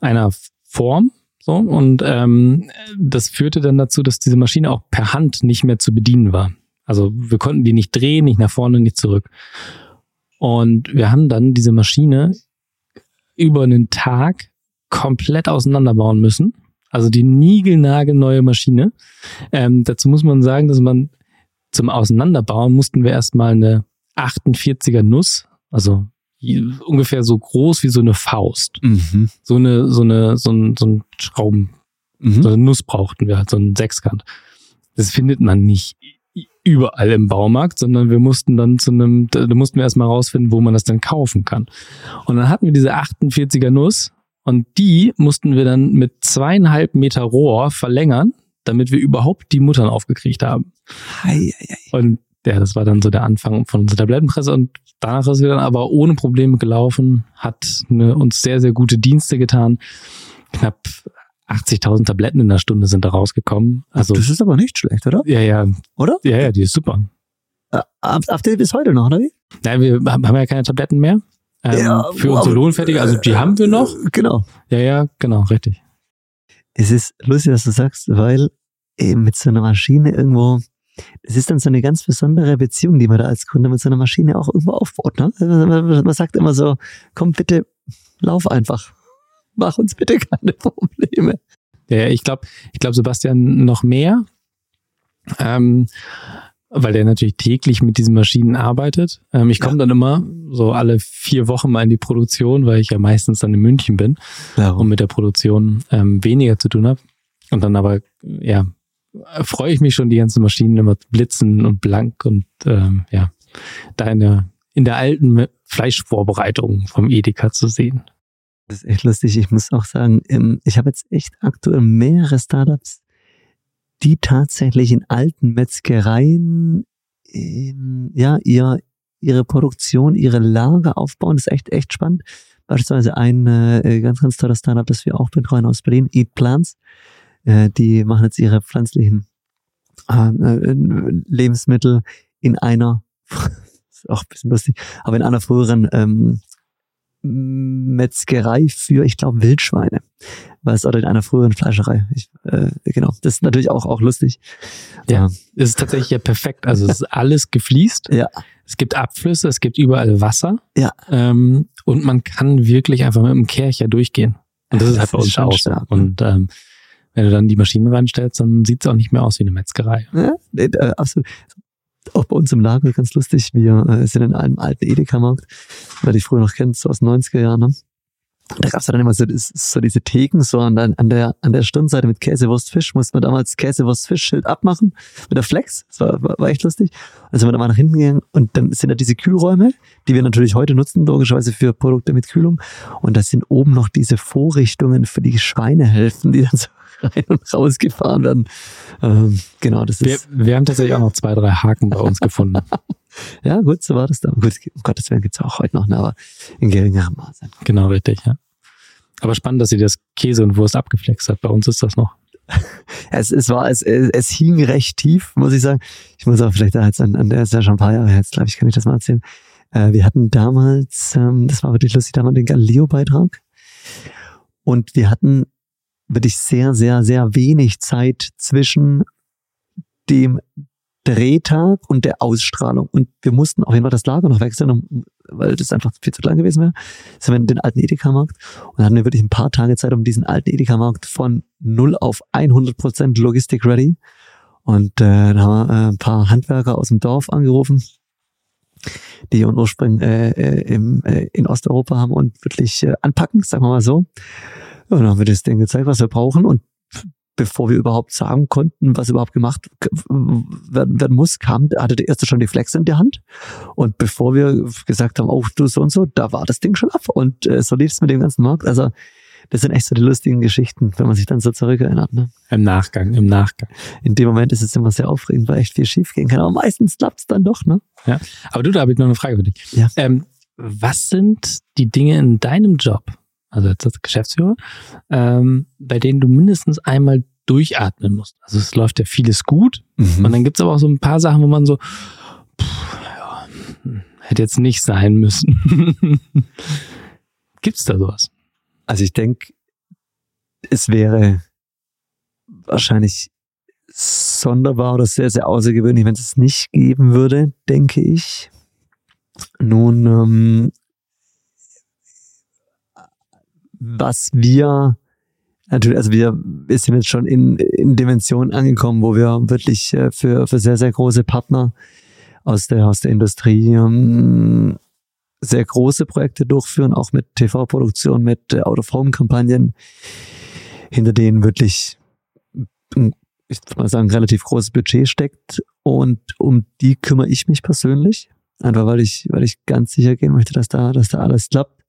einer Form. So, und ähm, das führte dann dazu, dass diese Maschine auch per Hand nicht mehr zu bedienen war. Also wir konnten die nicht drehen, nicht nach vorne, nicht zurück. Und wir haben dann diese Maschine über einen Tag komplett auseinanderbauen müssen. Also die niegelnagelneue Maschine. Ähm, dazu muss man sagen, dass man zum Auseinanderbauen mussten wir erstmal eine 48er Nuss, also ungefähr so groß wie so eine Faust. Mhm. So eine, so eine, so ein, so ein Schrauben, Mhm. so eine Nuss brauchten wir halt, so einen Sechskant. Das findet man nicht überall im Baumarkt, sondern wir mussten dann zu einem, da da mussten wir erstmal rausfinden, wo man das dann kaufen kann. Und dann hatten wir diese 48er Nuss und die mussten wir dann mit zweieinhalb Meter Rohr verlängern, damit wir überhaupt die Muttern aufgekriegt haben. Hei, hei, hei. Und ja, das war dann so der Anfang von unserer Tablettenpresse und danach ist sie dann aber ohne Probleme gelaufen, hat eine, uns sehr, sehr gute Dienste getan. Knapp 80.000 Tabletten in der Stunde sind da rausgekommen. Also, das ist aber nicht schlecht, oder? ja, ja, Oder? ja, ja, die ist super. Äh, Habt habt ihr bis heute noch, oder wie? Nein, wir haben ja keine Tabletten mehr. Ähm, Ja, für unsere Lohnfertige, also die haben wir noch. Äh, Genau. Ja, ja, genau, richtig. Es ist lustig, dass du sagst, weil eben mit so einer Maschine irgendwo, es ist dann so eine ganz besondere Beziehung, die man da als Gründer mit so einer Maschine auch irgendwo aufbaut. Ne? Man, man, sagt immer so, komm bitte, lauf einfach. Mach uns bitte keine *laughs* Probleme. Ja, ja, ich glaube, ich glaube Sebastian noch mehr, ähm, weil der natürlich täglich mit diesen Maschinen arbeitet. Ähm, ich komme dann immer so alle vier Wochen mal in die Produktion, weil ich ja meistens dann in München bin und mit der Produktion ähm, weniger zu tun habe. Und dann aber, ja, freue ich mich schon, die ganzen Maschinen immer blitzen und blank und ähm, ja, da in der, in der alten Fleischvorbereitung vom Edeka zu sehen. Das ist echt lustig. Ich muss auch sagen, ich habe jetzt echt aktuell mehrere Startups, die tatsächlich in alten Metzgereien ähm, ja ihr ihre Produktion, ihre Lager aufbauen. Das ist echt echt spannend. Beispielsweise ein äh, ganz ganz toller Startup, das wir auch betreuen aus Berlin, Eat Plants. Äh, die machen jetzt ihre pflanzlichen ähm, äh, Lebensmittel in einer *laughs* ist auch ein bisschen lustig, aber in einer früheren ähm, Metzgerei für, ich glaube, Wildschweine. Was oder in einer früheren Fleischerei. Ich, äh, genau. Das ist natürlich auch, auch lustig. Ja. Es ist tatsächlich ja perfekt. Also es ist alles gefliest. *laughs* Ja. Es gibt Abflüsse, es gibt überall Wasser. Ja. Ähm, und man kann wirklich einfach mit dem Kercher durchgehen. Und das ist Das halt bei ist uns auch so. Und ähm, wenn du dann die Maschinen reinstellst, dann sieht es auch nicht mehr aus wie eine Metzgerei. Ja, nee, äh, absolut. Auch bei uns im Lager ganz lustig. Wir äh, sind in einem alten Edeka-Markt, weil ich früher noch kennst, so aus den 90er Jahren. Ne? Da gab's ja dann immer so, so diese Theken, so an der, an der, an der Stirnseite mit Käsewurst Fisch, musste man damals Käsewurst Fisch-Schild abmachen mit der Flex. Das war, war, war echt lustig. Dann sind wir da mal nach hinten gegangen und dann sind da diese Kühlräume, die wir natürlich heute nutzen, logischerweise für Produkte mit Kühlung. Und da sind oben noch diese Vorrichtungen für die Schweinehälften, die dann so *laughs* rein und raus gefahren werden. Ähm, genau, das Wir, ist. wir haben tatsächlich auch noch zwei, drei Haken bei uns gefunden. *laughs* Ja, gut, so war das dann. Gut, um Gottes Willen gibt's auch heute noch, ne, aber in geringerem Maße. Genau, richtig, ja. Aber spannend, dass sie das Käse und Wurst abgeflext hat. Bei uns ist das noch. *laughs* Es, es war, es, es, es hing recht tief, muss ich sagen. Ich muss auch vielleicht da jetzt an, an der ist ja schon ein paar Jahre her, jetzt glaube ich, kann ich das mal erzählen. Äh, wir hatten damals, ähm, das war wirklich lustig, damals den Galileo-Beitrag. Und wir hatten wirklich sehr, sehr, sehr wenig Zeit zwischen dem Drehtag und der Ausstrahlung. Und wir mussten auf jeden Fall das Lager noch wechseln, weil das einfach viel zu klein gewesen wäre. Sind wir in den alten Edeka-Markt und hatten wir wirklich ein paar Tage Zeit, um diesen alten Edeka-Markt von 0 auf 100 Prozent Logistik ready. Und äh, dann haben wir äh, ein paar Handwerker aus dem Dorf angerufen, die ihren Ursprung äh, äh, im, äh, in Osteuropa haben und wirklich äh, anpacken, sagen wir mal so. Ja, dann haben wir das Ding gezeigt, was wir brauchen und bevor wir überhaupt sagen konnten, was überhaupt gemacht werden, werden muss, kam, hatte der erste schon die Flex in der Hand. Und bevor wir gesagt haben, oh, du so und so, da war das Ding schon ab. Und äh, so lief es mit dem ganzen Markt. Also das sind echt so die lustigen Geschichten, wenn man sich dann so zurückerinnert. Ne? Im Nachgang, im Nachgang. In dem Moment ist es immer sehr aufregend, weil echt viel schief gehen kann. Aber meistens klappt es dann doch. Ne? Ja. Aber du, da habe ich noch eine Frage für dich. Ja. Ähm, was sind die Dinge in deinem Job, also als Geschäftsführer, ähm, bei denen du mindestens einmal durchatmen musst. Also es läuft ja vieles gut mhm. und dann gibt es aber auch so ein paar Sachen, wo man so, pff, ja, hätte jetzt nicht sein müssen. *laughs* gibt es da sowas? Also ich denke, es wäre wahrscheinlich sonderbar oder sehr, sehr außergewöhnlich, wenn es es nicht geben würde, denke ich. Nun, ähm, was wir natürlich, also wir, wir sind jetzt schon in, in Dimensionen angekommen, wo wir wirklich äh, für, für sehr, sehr große Partner aus der, aus der Industrie ähm, sehr große Projekte durchführen, auch mit TV-Produktion, mit äh, Out-of-Home-Kampagnen, hinter denen wirklich, ich würde mal sagen, relativ großes Budget steckt. Und um die kümmere ich mich persönlich. Einfach weil ich, weil ich ganz sicher gehen möchte, dass da, dass da alles klappt.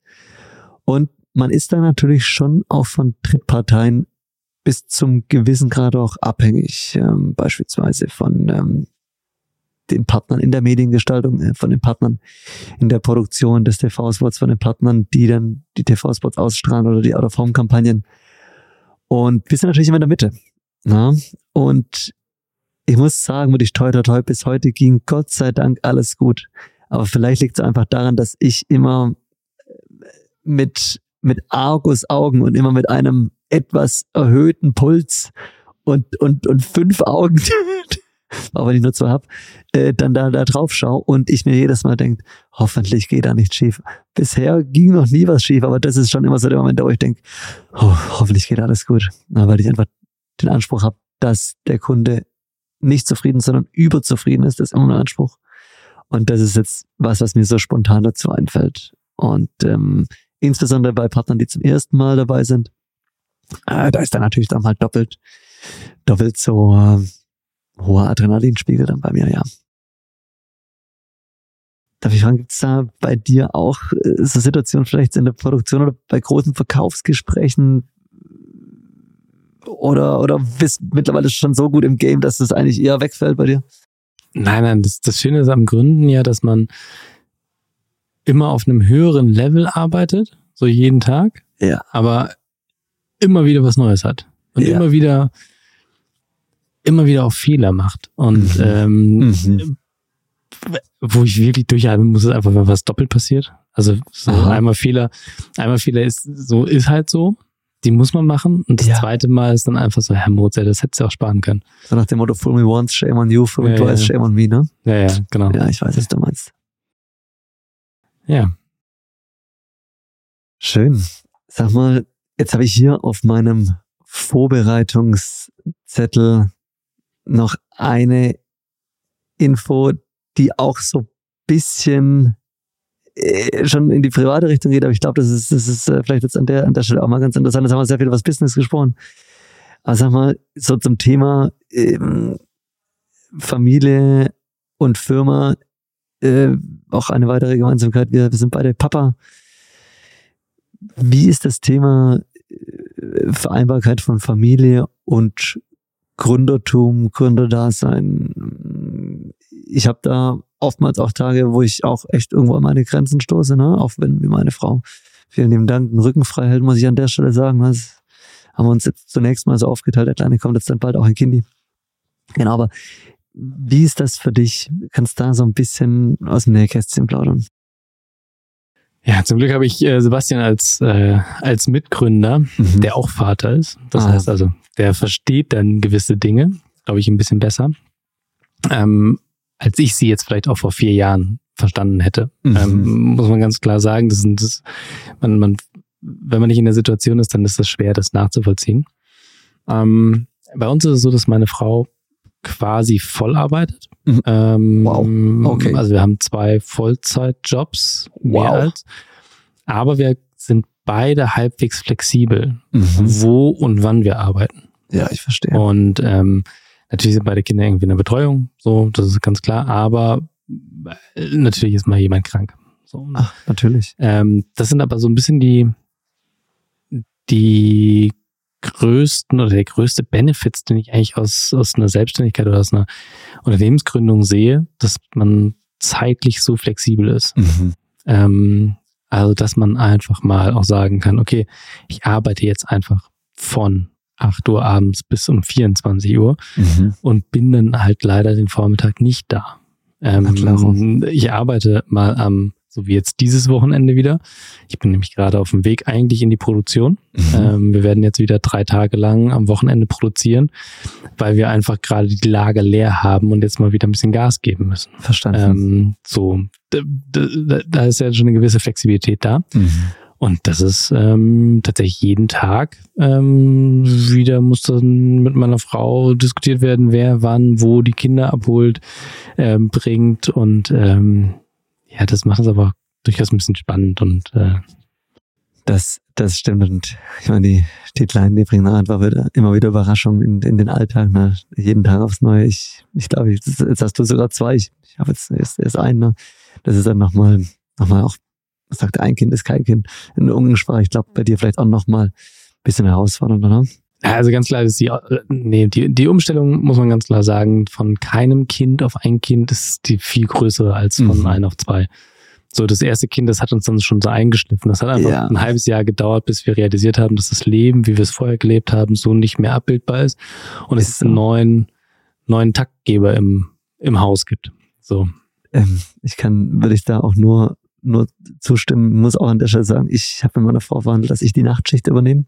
Und man ist da natürlich schon auch von Drittparteien bis zum gewissen Grad auch abhängig, ähm, beispielsweise von ähm, den Partnern in der Mediengestaltung, äh, von den Partnern in der Produktion des TV-Spots, von den Partnern, die dann die TV-Spots ausstrahlen oder die Out-of-Home-Kampagnen. Und wir sind natürlich immer in der Mitte. Na? Ne? Und ich muss sagen, würde ich toi toi toi, bis heute ging Gott sei Dank alles gut. Aber vielleicht liegt es einfach daran, dass ich immer mit mit Argusaugen und immer mit einem etwas erhöhten Puls und, und, und fünf Augen, *laughs* auch wenn ich nur zwei hab, äh, dann da, da drauf schaue und ich mir jedes Mal denke, hoffentlich geht da nichts schief. Bisher ging noch nie was schief, aber das ist schon immer so der Moment, wo ich denke, oh, hoffentlich geht alles gut. Na, weil ich einfach den Anspruch habe, dass der Kunde nicht zufrieden, sondern überzufrieden ist, das ist immer ein Anspruch. Und das ist jetzt was, was mir so spontan dazu einfällt. Und ähm, insbesondere bei Partnern, die zum ersten Mal dabei sind. Äh, da ist dann natürlich dann halt doppelt, doppelt so äh, hoher Adrenalinspiegel dann bei mir, ja. Darf ich fragen, gibt es da bei dir auch äh, so Situationen vielleicht in der Produktion oder bei großen Verkaufsgesprächen oder, oder bist mittlerweile schon so gut im Game, dass das eigentlich eher wegfällt bei dir? Nein, nein, das, das Schöne ist am Gründen ja, dass man immer auf einem höheren Level arbeitet, so jeden Tag, ja. aber immer wieder was Neues hat und Ja. immer wieder immer wieder auch Fehler macht und Mhm. ähm, Mhm. wo ich wirklich durchatmen muss, ist einfach, wenn was doppelt passiert. Also so einmal Fehler, einmal Fehler ist so ist halt so, die muss man machen und das Ja. zweite Mal ist dann einfach so, Herr Mozart, das hättest du auch sparen können. So nach dem Motto, fool me once, shame on you, fool me Ja, twice, ja. shame on me, ne? Ja, ja, genau. Ja, ich weiß, was du meinst. Ja. Schön. Sag mal, jetzt habe ich hier auf meinem Vorbereitungszettel noch eine Info, die auch so bisschen äh, schon in die private Richtung geht, aber ich glaube, das ist, das ist äh, vielleicht jetzt an der, an der Stelle auch mal ganz interessant. Jetzt haben wir sehr viel über das Business gesprochen. Aber sag mal, so zum Thema ähm, Familie und Firma, äh, auch eine weitere Gemeinsamkeit. Wir, wir sind beide Papa. Wie ist das Thema äh, Vereinbarkeit von Familie und Gründertum, Gründerdasein? Ich habe da oftmals auch Tage, wo ich auch echt irgendwo an meine Grenzen stoße, ne? auch wenn mir meine Frau vielen lieben Dank den Rücken frei hält, muss ich an der Stelle sagen. Das haben wir uns jetzt zunächst mal so aufgeteilt. Der Kleine kommt jetzt dann bald auch ein Kindi. Genau, aber wie ist das für dich? Kannst da so ein bisschen aus dem Nähkästchen plaudern? Ja, zum Glück habe ich äh, Sebastian als, äh, als Mitgründer, Mhm. der auch Vater ist. Das Ah. heißt also, der versteht dann gewisse Dinge, glaube ich, ein bisschen besser, ähm, als ich sie jetzt vielleicht auch vor vier Jahren verstanden hätte. Mhm. Ähm, muss man ganz klar sagen, das sind, das, man, man, wenn man nicht in der Situation ist, dann ist das schwer, das nachzuvollziehen. Ähm, bei uns ist es so, dass meine Frau quasi voll arbeitet. Mhm. Ähm, Wow. Okay. Also wir haben zwei Vollzeitjobs, Wow. als. Aber wir sind beide halbwegs flexibel, Mhm. wo und wann wir arbeiten. Ja, ich verstehe. Und ähm, natürlich sind beide Kinder irgendwie in der Betreuung, so, das ist ganz klar, aber äh, natürlich ist mal jemand krank. So. Ach, natürlich. Ähm, das sind aber so ein bisschen die, die größten oder der größte Benefits, den ich eigentlich aus, aus einer Selbstständigkeit oder aus einer Unternehmensgründung sehe, dass man zeitlich so flexibel ist. Mhm. Ähm, also, dass man einfach mal auch sagen kann, okay, ich arbeite jetzt einfach von 8 Uhr abends bis um 24 Uhr Mhm. und bin dann halt leider den Vormittag nicht da. Ähm, ich arbeite mal am, so wie jetzt dieses Wochenende wieder. Ich bin nämlich gerade auf dem Weg eigentlich in die Produktion. Mhm. Ähm, wir werden jetzt wieder drei Tage lang am Wochenende produzieren, weil wir einfach gerade die Lager leer haben und jetzt mal wieder ein bisschen Gas geben müssen. Verstanden. Ähm, so, da, da, da ist ja schon eine gewisse Flexibilität da. Mhm. Und das ist ähm, tatsächlich jeden Tag ähm, wieder muss dann mit meiner Frau diskutiert werden, wer wann wo die Kinder abholt, ähm, bringt und ähm, ja, das macht es aber durchaus ein bisschen spannend und äh, Das, das stimmt. Und ich meine, die, die Kleinen, die bringen einfach wieder, immer wieder Überraschungen in, in den Alltag. Ne? Jeden Tag aufs Neue. Ich, ich glaube, jetzt, jetzt hast du sogar zwei. Ich, ich habe jetzt erst, erst einen. Ne? Das ist dann nochmal, nochmal auch, sagt ein Kind ist kein Kind in der Umgangssprache. Ich glaube, bei dir vielleicht auch nochmal ein bisschen herausfordernder. Ne? Also ganz klar ist die, nee, die, die Umstellung, muss man ganz klar sagen, von keinem Kind auf ein Kind ist die viel größere als von Mhm. ein auf zwei. So, das erste Kind, das hat uns dann schon so eingeschliffen. Das hat einfach Ja. ein halbes Jahr gedauert, bis wir realisiert haben, dass das Leben, wie wir es vorher gelebt haben, so nicht mehr abbildbar ist. Und es Ist einen neuen, neuen Taktgeber im, im Haus gibt. So. ähm, ich kann, würde ich da auch nur, nur zustimmen, muss auch an der Stelle sagen, ich habe mit meiner Frau verhandelt, dass ich die Nachtschicht übernehme.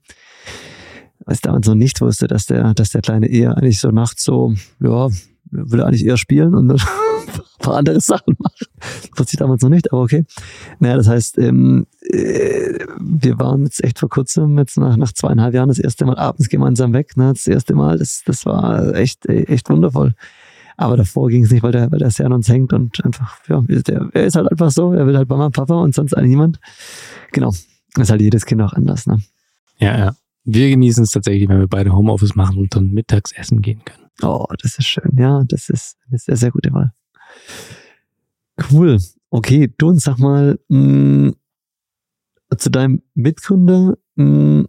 Weil ich damals noch nicht wusste, dass der, dass der Kleine eher eigentlich so nachts so, ja, will eigentlich eher spielen und *laughs* ein paar andere Sachen machen. Das wusste ich damals noch nicht, aber okay. Naja, das heißt, ähm, äh, wir waren jetzt echt vor kurzem, jetzt nach, nach zweieinhalb Jahren, das erste Mal abends gemeinsam weg. Ne? Das erste Mal, das, das war echt, echt wundervoll. Aber davor ging es nicht, weil der, weil der sehr an uns hängt und einfach, ja, der, er ist halt einfach so, er will halt Mama, Papa und sonst eigentlich niemand. Genau. Das ist halt jedes Kind auch anders, ne? Ja, ja. Wir genießen es tatsächlich, wenn wir beide Homeoffice machen und dann mittags essen gehen können. Oh, das ist schön. Ja, das ist eine sehr, sehr gute Wahl. Cool. Okay, du und sag mal, mh, zu deinem Mitgründer, mh,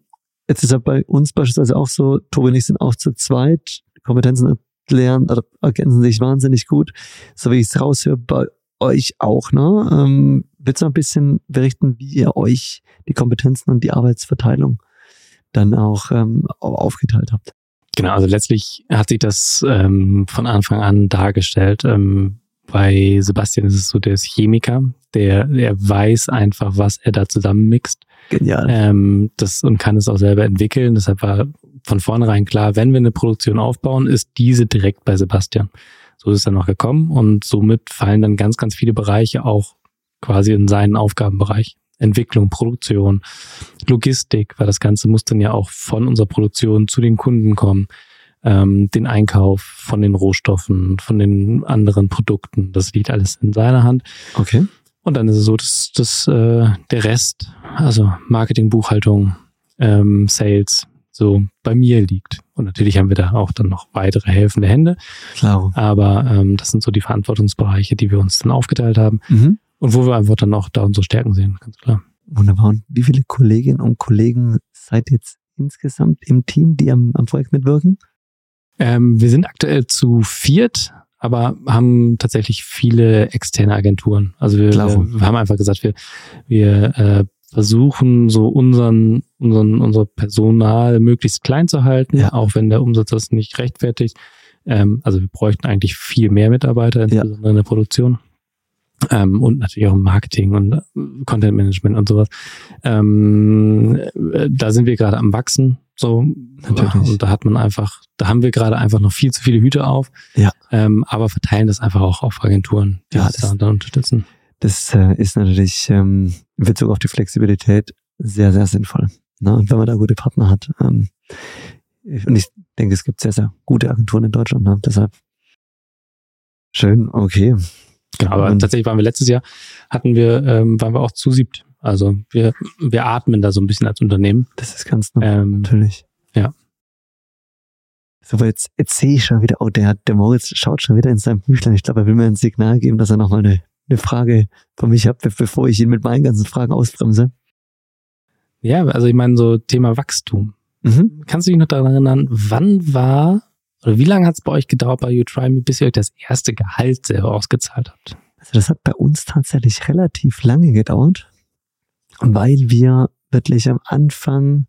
jetzt ist ja bei uns beispielsweise auch so, Tobi und ich sind auch zu zweit, Kompetenzen lernen oder ergänzen sich wahnsinnig gut. So wie ich es raushöre, bei euch auch, ne? Ähm, willst du ein bisschen berichten, wie ihr euch die Kompetenzen und die Arbeitsverteilung dann auch ähm, aufgeteilt habt? Genau, also letztlich hat sich das ähm, von Anfang an dargestellt. Ähm, bei Sebastian ist es so, der ist Chemiker, der, der weiß einfach, was er da zusammenmixt Genial. ähm, das, und kann es auch selber entwickeln. Deshalb war von vornherein klar, wenn wir eine Produktion aufbauen, ist diese direkt bei Sebastian. So ist es dann noch gekommen und somit fallen dann ganz, ganz viele Bereiche auch quasi in seinen Aufgabenbereich. Entwicklung, Produktion, Logistik, weil das Ganze muss dann ja auch von unserer Produktion zu den Kunden kommen. Ähm, den Einkauf von den Rohstoffen, von den anderen Produkten, das liegt alles in seiner Hand. Okay. Und dann ist es so, dass, dass äh, der Rest, also Marketing, Buchhaltung, ähm, Sales, so bei mir liegt. Und natürlich haben wir da auch dann noch weitere helfende Hände, Klaro. aber ähm, das sind so die Verantwortungsbereiche, die wir uns dann aufgeteilt haben Mhm. Und wo wir einfach dann auch da unsere Stärken sehen, ganz klar. Wunderbar. Und wie viele Kolleginnen und Kollegen seid ihr jetzt insgesamt im Team, die am, am Projekt mitwirken? Ähm, wir sind aktuell zu viert, aber haben tatsächlich viele externe Agenturen. Also wir, wir haben einfach gesagt, wir, wir äh, versuchen so unseren, unseren, unser Personal möglichst klein zu halten, Ja. auch wenn der Umsatz das nicht rechtfertigt. Ähm, also wir bräuchten eigentlich viel mehr Mitarbeiter, insbesondere in der Produktion. Ähm, und natürlich auch Marketing und äh, Content Management und sowas. Ähm, äh, da sind wir gerade am Wachsen. So, natürlich. Und da hat man einfach, da haben wir gerade einfach noch viel zu viele Hüte auf. Ja. Ähm, aber verteilen das einfach auch auf Agenturen, die Ja, uns da unterstützen. Das äh, ist natürlich ähm, in Bezug auf die Flexibilität sehr, sehr sinnvoll. Ne? Und wenn man da gute Partner hat. Ähm, und ich denke, es gibt sehr, sehr gute Agenturen in Deutschland. Ne? Deshalb schön, okay. Genau, aber Und- tatsächlich waren wir letztes Jahr, hatten wir, ähm, waren wir auch zu siebt. Also wir, wir atmen da so ein bisschen als Unternehmen. Das ist ganz normal, Ähm, natürlich. ja. So, aber jetzt, jetzt sehe ich schon wieder, oh, der, der Moritz schaut schon wieder in seinem Büchlein. Ich glaube, er will mir ein Signal geben, dass er nochmal eine, eine Frage von mich hat, be- bevor ich ihn mit meinen ganzen Fragen ausbremse. ja, also ich meine, so Thema Wachstum. Mhm. Kannst du dich noch daran erinnern, wann war oder wie lange hat es bei euch gedauert bei You Try Me, bis ihr euch das erste Gehalt selber ausgezahlt habt? Also das hat bei uns tatsächlich relativ lange gedauert, weil wir wirklich am Anfang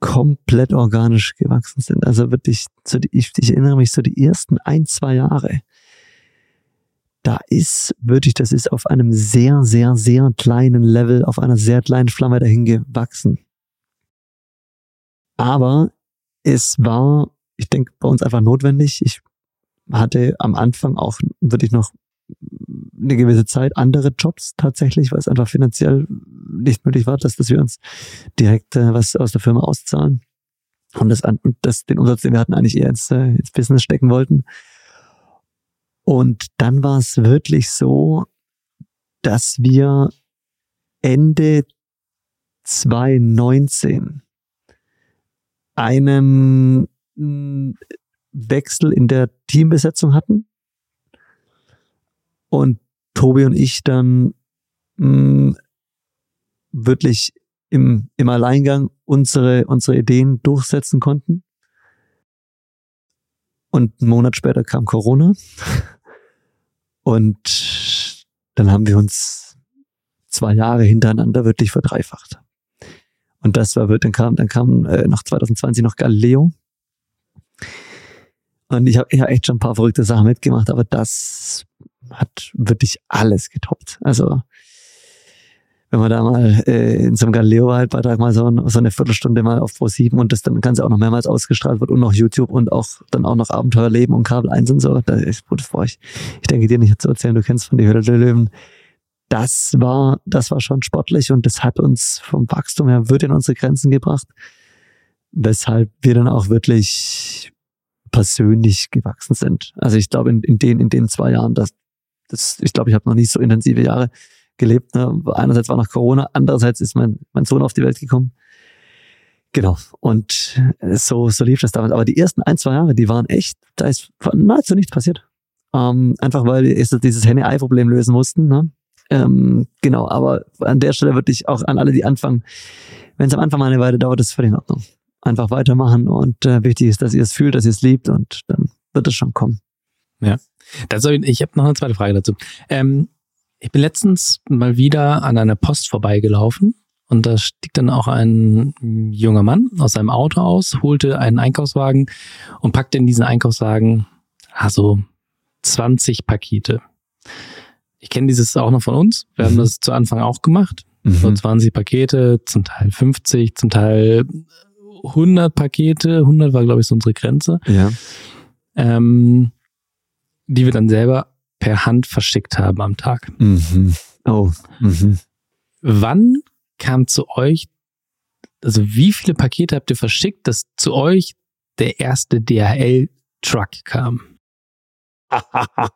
komplett organisch gewachsen sind. Also wirklich, ich, ich erinnere mich so die ersten ein, zwei Jahre. Da ist wirklich, das ist auf einem sehr, sehr, sehr kleinen Level, auf einer sehr kleinen Flamme dahin gewachsen. Aber es war, ich denke, bei uns einfach notwendig. Ich hatte am Anfang auch wirklich noch eine gewisse Zeit andere Jobs tatsächlich, weil es einfach finanziell nicht möglich war, dass, dass wir uns direkt äh, was aus der Firma auszahlen und das, das den Umsatz, den wir hatten, eigentlich eher ins, äh, ins Business stecken wollten. Und dann war es wirklich so, dass wir Ende 2019 einen mh, Wechsel in der Teambesetzung hatten und Tobi und ich dann mh, wirklich im, im Alleingang unsere, unsere Ideen durchsetzen konnten. Und einen Monat später kam Corona. *laughs* Und dann haben wir uns zwei Jahre hintereinander wirklich verdreifacht. Und das war dann kam, dann kam äh, nach 2020 noch Galileo. Und ich habe hab echt schon ein paar verrückte Sachen mitgemacht, aber das hat wirklich alles getoppt. Also wenn man da mal äh, in so einem Galileo-Beitrag mal so, so eine Viertelstunde mal auf Pro 7 und das dann Ganze auch noch mehrmals ausgestrahlt wird und noch YouTube und auch dann auch noch Abenteuerleben und Kabel 1 und so, da ist gut vor euch. Ich denke dir nicht zu erzählen, du kennst von die Höhle der Löwen. Das war, das war schon sportlich und das hat uns vom Wachstum her wird in unsere Grenzen gebracht, weshalb wir dann auch wirklich persönlich gewachsen sind. Also ich glaube, in, in den, in den zwei Jahren, das, das, ich glaube, ich habe noch nie so intensive Jahre gelebt. Ne? Einerseits war noch Corona, andererseits ist mein, mein Sohn auf die Welt gekommen. Genau. Und so, so lief das damals. Aber die ersten ein, zwei Jahre, die waren echt, da ist nahezu nichts passiert. Ähm, einfach weil wir dieses Henne-Ei-Problem lösen mussten. Ne? Ähm, genau, aber an der Stelle wirklich auch an alle, die anfangen, wenn es am Anfang mal eine Weile dauert, ist es völlig in Ordnung. Einfach weitermachen und äh, wichtig ist, dass ihr es fühlt, dass ihr es liebt und dann wird es schon kommen. Das soll, ich habe noch eine zweite Frage dazu. Ähm, ich bin letztens mal wieder an einer Post vorbeigelaufen und da stieg dann auch ein junger Mann aus seinem Auto aus, holte einen Einkaufswagen und packte in diesen Einkaufswagen also 20 Pakete. Ich kenne dieses auch noch von uns. Wir haben Mhm. das zu Anfang auch gemacht. So 20 Pakete, zum Teil 50, zum Teil 100 Pakete. 100 war, glaube ich, so unsere Grenze Ja. ähm, die wir dann selber per Hand verschickt haben am Tag. Mhm. Oh. Mhm. Wann kam zu euch, also wie viele Pakete habt ihr verschickt, dass zu euch der erste DHL-Truck kam? *laughs*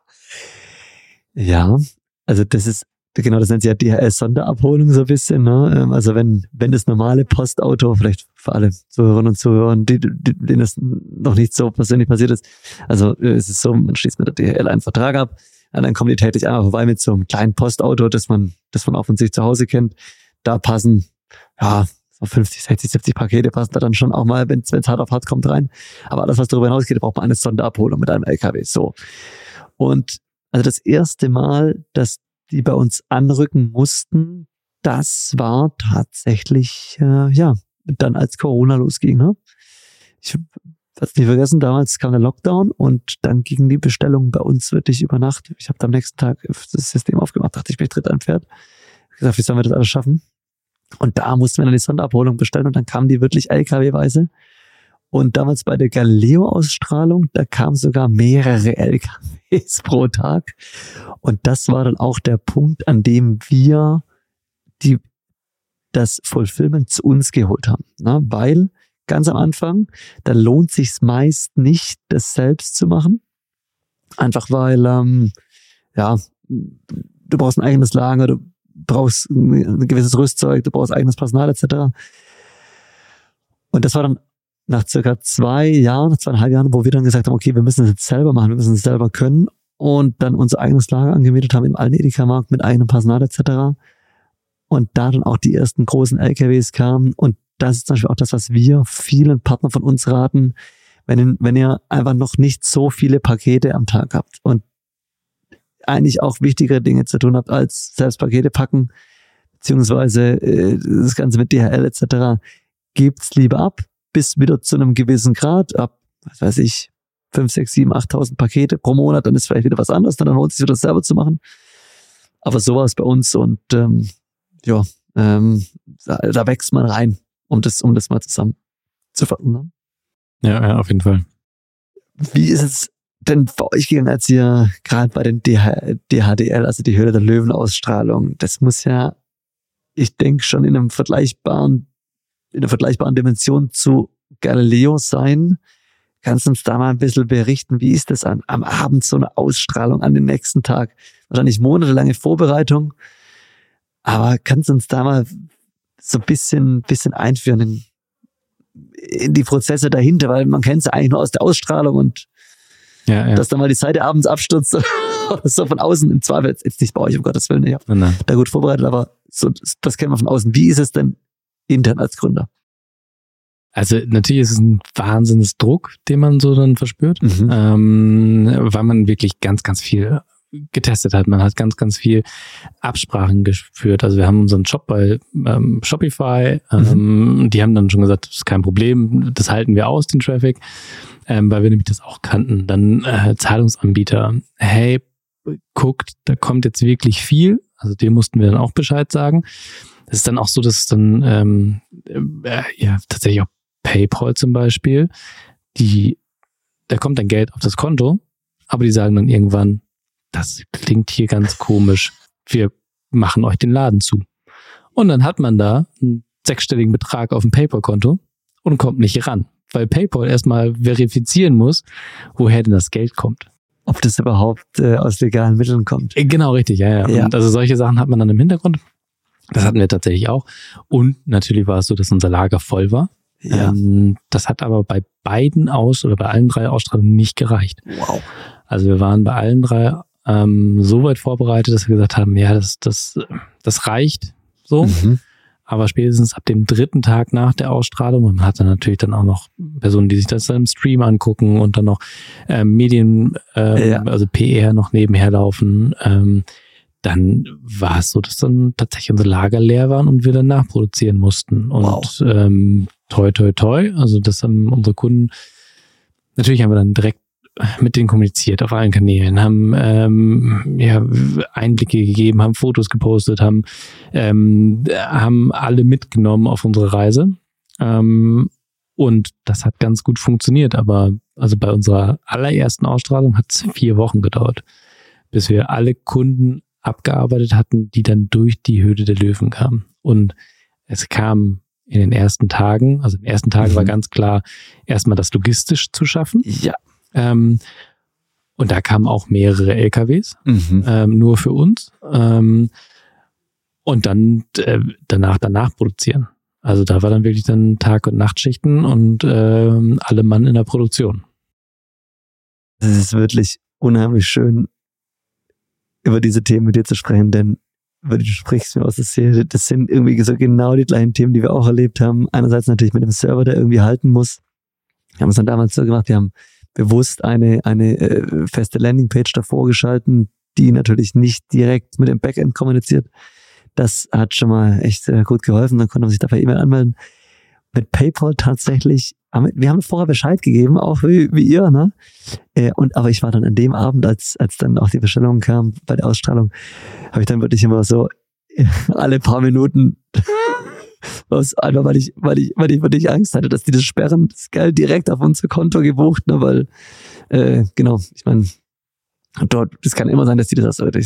ja, also das ist, genau, das nennt sich ja DHL-Sonderabholung so ein bisschen, ne? Ähm, Also wenn, wenn das normale Postauto, vielleicht für alle Zuhörerinnen und Zuhörer, die, die, denen das noch nicht so persönlich passiert ist, also äh, es ist so, man schließt mit der DHL einen Vertrag ab, und dann kommen die täglich einmal vorbei mit so einem kleinen Postauto, das man, das man auch von sich zu Hause kennt. Da passen, ja, so 50, 60, 70 Pakete passen da dann schon auch mal, wenn es hart auf hart kommt, rein. Aber alles, was darüber hinausgeht, braucht man eine Sonderabholung mit einem LKW. So. Und also das erste Mal, dass die bei uns anrücken mussten, das war tatsächlich, äh, ja, dann als Corona losging. Ne? Ich das nie vergessen, damals kam der Lockdown und dann gingen die Bestellungen bei uns wirklich über Nacht. Ich habe am nächsten Tag das System aufgemacht, dachte ich, bin tritt ein Pferd. Ich gesagt, wie sollen wir das alles schaffen? Und da mussten wir dann die Sonderabholung bestellen und dann kamen die wirklich LKW-weise. Und damals bei der Galileo-Ausstrahlung, da kamen sogar mehrere LKWs *laughs* pro Tag. Und das war dann auch der Punkt, an dem wir die, das Fulfillment zu uns geholt haben. Ne? Weil ganz am Anfang, da lohnt sich meist nicht, das selbst zu machen. Einfach weil, ähm, ja, du brauchst ein eigenes Lager, du brauchst ein gewisses Rüstzeug, du brauchst eigenes Personal etc. Und das war dann nach circa zwei Jahren, zweieinhalb Jahren, wo wir dann gesagt haben, okay, wir müssen das jetzt selber machen, wir müssen es selber können und dann unser eigenes Lager angemietet haben im alten Edeka-Markt mit eigenem Personal etc. Und da dann auch die ersten großen LKWs kamen und das ist zum Beispiel auch das, was wir vielen Partnern von uns raten, wenn, wenn ihr einfach noch nicht so viele Pakete am Tag habt und eigentlich auch wichtigere Dinge zu tun habt, als selbst Pakete packen, beziehungsweise äh, das Ganze mit DHL etc., gebt's lieber ab, bis wieder zu einem gewissen Grad, ab, was weiß ich, 5, 6, 7, 8.000 Pakete pro Monat, dann ist vielleicht wieder was anderes, dann lohnt es sich wieder selber zu machen. Aber so war es bei uns und ähm, ja, ähm, da, da wächst man rein um das, um das mal zusammen zu fassen. Ja, ja, auf jeden Fall. Wie ist es denn bei euch gegangen, als ihr gerade bei den DH, DHDL, also die Höhle der Löwen-Ausstrahlung, das muss ja, ich denke, schon in einem vergleichbaren, in einer vergleichbaren Dimension zu Galileo sein. Kannst du uns da mal ein bisschen berichten, wie ist das an, am Abend so eine Ausstrahlung an den nächsten Tag? Wahrscheinlich monatelange Vorbereitung. Aber kannst du uns da mal so ein bisschen, bisschen einführen in, in die Prozesse dahinter, weil man kennt es ja eigentlich nur aus der Ausstrahlung und ja, ja. dass dann mal die Seite abends abstürzt oder so von außen im Zweifel jetzt nicht bei euch, um Gottes Willen, ich habe da gut vorbereitet, aber so, das kennen wir von außen. Wie ist es denn intern als Gründer? Also natürlich ist es ein Wahnsinnsdruck, den man so dann verspürt, mhm. ähm, weil man wirklich ganz, ganz viel getestet hat. Man hat ganz, ganz viel Absprachen geführt. Also wir haben unseren Shop bei ähm, Shopify. Ähm, mhm. Die haben dann schon gesagt, das ist kein Problem, das halten wir aus, den Traffic, ähm, weil wir nämlich das auch kannten. Dann äh, Zahlungsanbieter, hey, guckt, da kommt jetzt wirklich viel. Also dem mussten wir dann auch Bescheid sagen. Es ist dann auch so, dass dann ähm, äh, ja tatsächlich auch PayPal zum Beispiel, die da kommt dann Geld auf das Konto, aber die sagen dann irgendwann, das klingt hier ganz komisch. Wir machen euch den Laden zu. Und dann hat man da einen sechsstelligen Betrag auf dem PayPal-Konto und kommt nicht ran, weil PayPal erstmal verifizieren muss, woher denn das Geld kommt. Ob das überhaupt äh, aus legalen Mitteln kommt. Äh, genau, richtig, ja, ja, ja. Und also solche Sachen hat man dann im Hintergrund. Das hatten wir tatsächlich auch. Und natürlich war es so, dass unser Lager voll war. Ja. Ähm, das hat aber bei beiden Aus- oder bei allen drei Ausstrahlungen nicht gereicht. Wow. Also wir waren bei allen drei ähm, so weit vorbereitet, dass wir gesagt haben, ja, das, das, das reicht so. Mhm. Aber spätestens ab dem dritten Tag nach der Ausstrahlung, man hat dann natürlich dann auch noch Personen, die sich das im Stream angucken und dann noch ähm, Medien, ähm, ja. also PR noch nebenher laufen, ähm, dann war es so, dass dann tatsächlich unsere Lager leer waren und wir dann nachproduzieren mussten. Und wow. ähm, toi, toi, toi, also das haben unsere Kunden, natürlich haben wir dann direkt mit denen kommuniziert auf allen Kanälen, haben ähm, ja, Einblicke gegeben, haben Fotos gepostet, haben, ähm, haben alle mitgenommen auf unsere Reise. Ähm, und das hat ganz gut funktioniert. Aber also bei unserer allerersten Ausstrahlung hat es vier Wochen gedauert, bis wir alle Kunden abgearbeitet hatten, die dann durch die Höhle der Löwen kamen. Und es kam in den ersten Tagen, also in den ersten Tagen mhm. war ganz klar, erstmal das logistisch zu schaffen. Ja. Ähm, und da kamen auch mehrere LKWs, mhm. ähm, nur für uns. Ähm, und dann äh, danach, danach produzieren. Also da war dann wirklich dann Tag- und Nachtschichten und äh, alle Mann in der Produktion. Es ist wirklich unheimlich schön, über diese Themen mit dir zu sprechen, denn du sprichst mir aus der Serie, das sind irgendwie so genau die gleichen Themen, die wir auch erlebt haben. Einerseits natürlich mit dem Server, der irgendwie halten muss. Wir haben es dann damals so gemacht, wir haben bewusst eine, eine äh, feste Landingpage davor geschalten, die natürlich nicht direkt mit dem Backend kommuniziert. Das hat schon mal echt äh, gut geholfen. Dann konnte man sich dafür E-Mail anmelden. Mit PayPal tatsächlich wir haben vorher Bescheid gegeben, auch wie, wie ihr, ne? Äh, und aber ich war dann an dem Abend, als, als dann auch die Bestellung kam bei der Ausstrahlung, habe ich dann wirklich immer so *laughs* alle paar Minuten *laughs* was, einfach weil ich, weil ich, weil ich wirklich Angst hatte, dass die das sperren, das Geld direkt auf unser Konto gebucht, ne, weil, äh, genau, ich meine, dort, das kann immer sein, dass die das äh,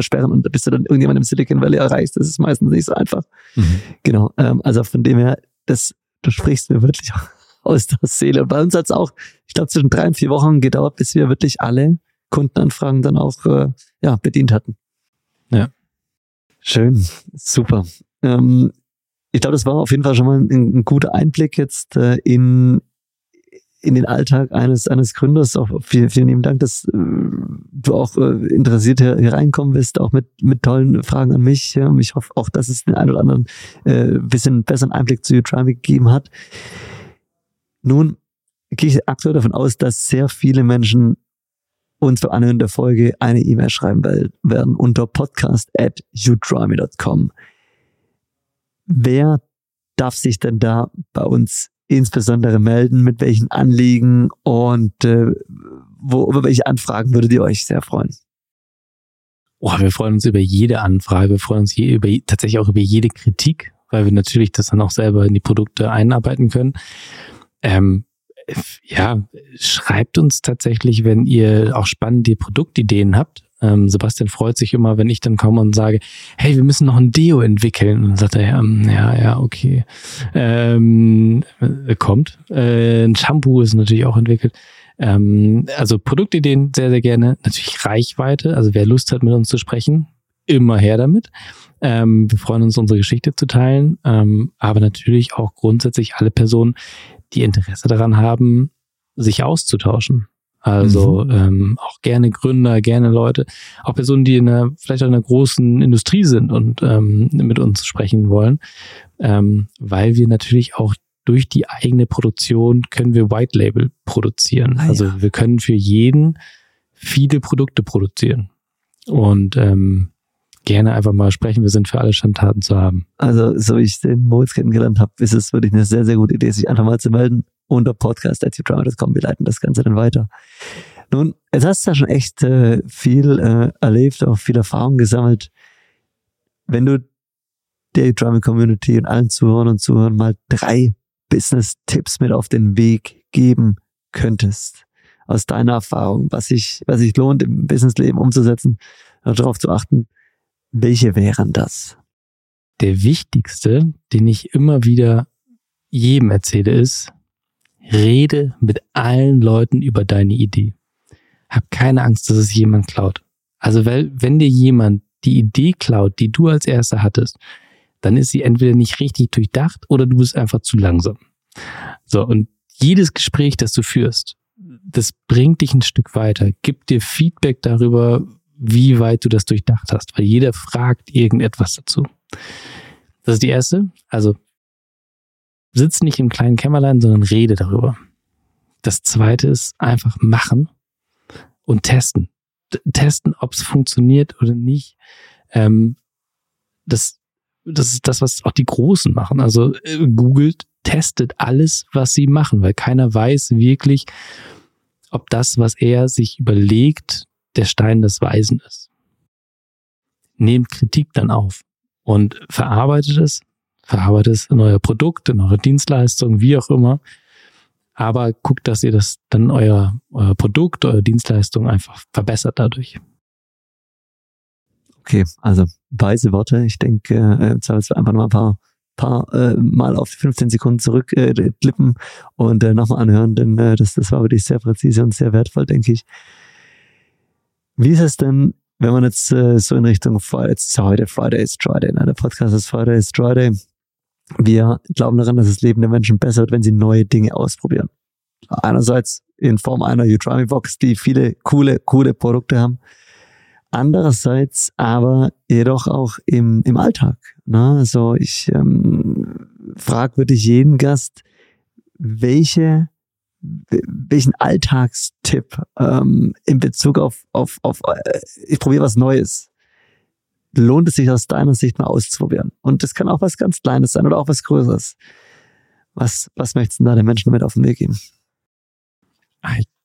sperren und bis du dann irgendjemand im Silicon Valley erreichst, das ist meistens nicht so einfach. Mhm. Genau, ähm, also von dem her, das, du sprichst mir wirklich *laughs* aus der Seele. Und bei uns hat es auch, ich glaube, zwischen drei und vier Wochen gedauert, bis wir wirklich alle Kundenanfragen dann auch äh, ja, bedient hatten. Ja. Schön, super. Ähm, ich glaube, das war auf jeden Fall schon mal ein, ein guter Einblick jetzt äh, in, in den Alltag eines, eines Gründers. Auch vielen, vielen lieben Dank, dass äh, du auch äh, interessiert hier, hier reinkommen bist, auch mit, mit tollen Fragen an mich. Ja. Ich hoffe auch, dass es den einen oder anderen äh, bisschen besseren Einblick zu Utrimey gegeben hat. Nun gehe ich aktuell davon aus, dass sehr viele Menschen uns beim Anhören der Folge eine E-Mail schreiben werden unter podcast at. Wer darf sich denn da bei uns insbesondere melden, mit welchen Anliegen und äh, wo, über welche Anfragen würdet ihr euch sehr freuen? Oh, wir freuen uns über jede Anfrage, wir freuen uns je, über, tatsächlich auch über jede Kritik, weil wir natürlich das dann auch selber in die Produkte einarbeiten können. Ähm, ja, schreibt uns tatsächlich, wenn ihr auch spannende Produktideen habt. Ähm, Sebastian freut sich immer, wenn ich dann komme und sage, hey, wir müssen noch ein Deo entwickeln. Und dann sagt er, ja, ja, ja, okay. Ähm, äh, kommt. Äh, ein Shampoo ist natürlich auch entwickelt. Ähm, also Produktideen sehr, sehr gerne. Natürlich Reichweite. Also wer Lust hat, mit uns zu sprechen, immer her damit. Ähm, wir freuen uns, unsere Geschichte zu teilen. Ähm, aber natürlich auch grundsätzlich alle Personen, die Interesse daran haben, sich auszutauschen. Also mhm. ähm, auch gerne Gründer, gerne Leute, auch Personen, die in einer, vielleicht in einer großen Industrie sind und ähm, mit uns sprechen wollen, ähm, weil wir natürlich auch durch die eigene Produktion können wir White Label produzieren. Ah, also ja. wir können für jeden viele Produkte produzieren und ähm, gerne einfach mal sprechen. Wir sind für alle Schandtaten zu haben. Also so wie ich den Moritz kennengelernt habe, ist es wirklich eine sehr, sehr gute Idee, sich einfach mal zu melden unter podcast.udrama.com. Wir leiten das Ganze dann weiter. Nun, jetzt hast du ja schon echt äh, viel äh, erlebt, auch viel Erfahrung gesammelt. Wenn du der Drama Community und allen Zuhörern und Zuhörern mal drei Business-Tipps mit auf den Weg geben könntest, aus deiner Erfahrung, was sich, was sich lohnt, im Businessleben umzusetzen, darauf zu achten, welche wären das? Der wichtigste, den ich immer wieder jedem erzähle, ist, Rede mit allen Leuten über deine Idee. Hab keine Angst, dass es jemand klaut. Also weil, wenn dir jemand die Idee klaut, die du als erster hattest, dann ist sie entweder nicht richtig durchdacht oder du bist einfach zu langsam. So, und jedes Gespräch, das du führst, das bringt dich ein Stück weiter, gibt dir Feedback darüber, wie weit du das durchdacht hast, weil jeder fragt irgendetwas dazu. Das ist die erste. Also sitz nicht im kleinen Kämmerlein, sondern rede darüber. Das zweite ist einfach machen und testen. Testen, ob es funktioniert oder nicht. Ähm, das, das ist das, was auch die Großen machen. Also äh, googelt, testet alles, was sie machen, weil keiner weiß wirklich, ob das, was er sich überlegt, der Stein des Weisen ist. Nehmt Kritik dann auf und verarbeitet es, verarbeitet es in euer Produkt, in eure Dienstleistung, wie auch immer. Aber guckt, dass ihr das dann euer, euer Produkt, eure Dienstleistung einfach verbessert dadurch. Okay, also weise Worte. Ich denke, äh, jetzt einfach noch ein paar, paar äh, Mal auf 15 Sekunden zurückklippen äh, und äh, nochmal anhören, denn äh, das, das war wirklich sehr präzise und sehr wertvoll, denke ich. Wie ist es denn, wenn man jetzt äh, so in Richtung, jetzt ist ja heute Friday is Friday, ne? der Podcast ist Friday is Friday. Wir glauben daran, dass das Leben der Menschen besser wird, wenn sie neue Dinge ausprobieren. Einerseits in Form einer Udemy Box, die viele coole, coole Produkte haben. Andererseits aber jedoch auch im, im Alltag. Ne? Also ich ähm, frage wirklich jeden Gast, welche welchen Alltagstipp ähm, in Bezug auf, auf, auf äh, ich probiere was Neues, lohnt es sich aus deiner Sicht mal auszuprobieren? Und das kann auch was ganz Kleines sein oder auch was Größeres. Was, was möchtest du da den Menschen mit auf den Weg geben?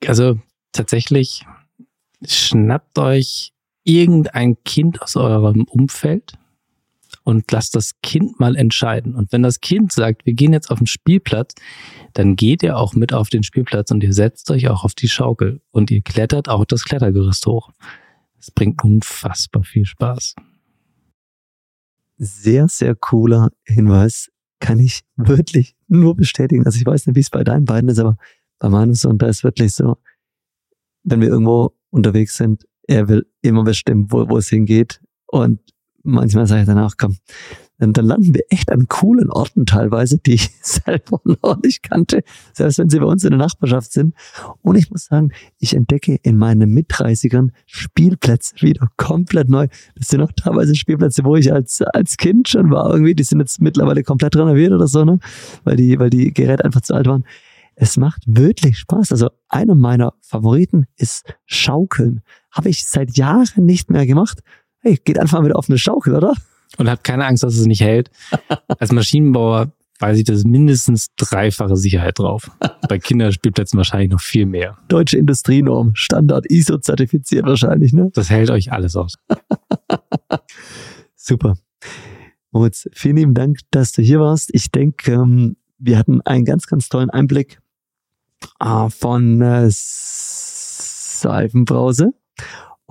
Also tatsächlich schnappt euch irgendein Kind aus eurem Umfeld und lasst das Kind mal entscheiden. Und wenn das Kind sagt, wir gehen jetzt auf den Spielplatz, dann geht ihr auch mit auf den Spielplatz und ihr setzt euch auch auf die Schaukel und ihr klettert auch das Klettergerüst hoch. Es bringt unfassbar viel Spaß. Sehr, sehr cooler Hinweis. Kann ich wirklich nur bestätigen. Also ich weiß nicht, wie es bei deinen beiden ist, aber bei meinem Sohn, da ist wirklich so, wenn wir irgendwo unterwegs sind, er will immer bestimmen, wo, wo es hingeht. Und manchmal sage ich danach, komm, dann, landen wir echt an coolen Orten teilweise, die ich *laughs* selber noch nicht kannte, selbst wenn sie bei uns in der Nachbarschaft sind. Und ich muss sagen, ich entdecke in meinen Mitreißigern Spielplätze wieder komplett neu. Das sind auch teilweise Spielplätze, wo ich als, als Kind schon war irgendwie. Die sind jetzt mittlerweile komplett renoviert oder so, ne? Weil die, weil die Geräte einfach zu alt waren. Es macht wirklich Spaß. Also einer meiner Favoriten ist Schaukeln. Habe ich seit Jahren nicht mehr gemacht. Hey, geht einfach wieder auf eine Schaukel, oder? Und habt keine Angst, dass es nicht hält. *laughs* Als Maschinenbauer weiß ich, das mindestens dreifache Sicherheit drauf. Bei Kinderspielplätzen wahrscheinlich noch viel mehr. Deutsche Industrienorm, Standard ISO zertifiziert wahrscheinlich, ne? Das hält euch alles aus. *laughs* Super. Moritz, vielen lieben Dank, dass du hier warst. Ich denke, ähm, wir hatten einen ganz, ganz tollen Einblick äh, von äh, Seifenbrause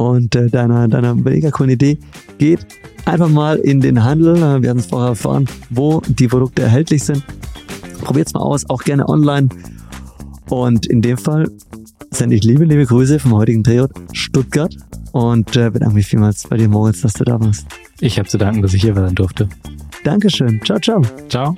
und äh, deiner, deiner mega coolen Idee. Geht einfach mal in den Handel. Äh, wir haben es vorher erfahren, wo die Produkte erhältlich sind. Probiert es mal aus, auch gerne online. Und in dem Fall sende ich liebe, liebe Grüße vom heutigen Drehort Stuttgart und äh, bedanke mich vielmals bei dir, Moritz, dass du da warst. Ich habe zu danken, dass ich hier sein durfte. Dankeschön. Ciao, ciao. Ciao.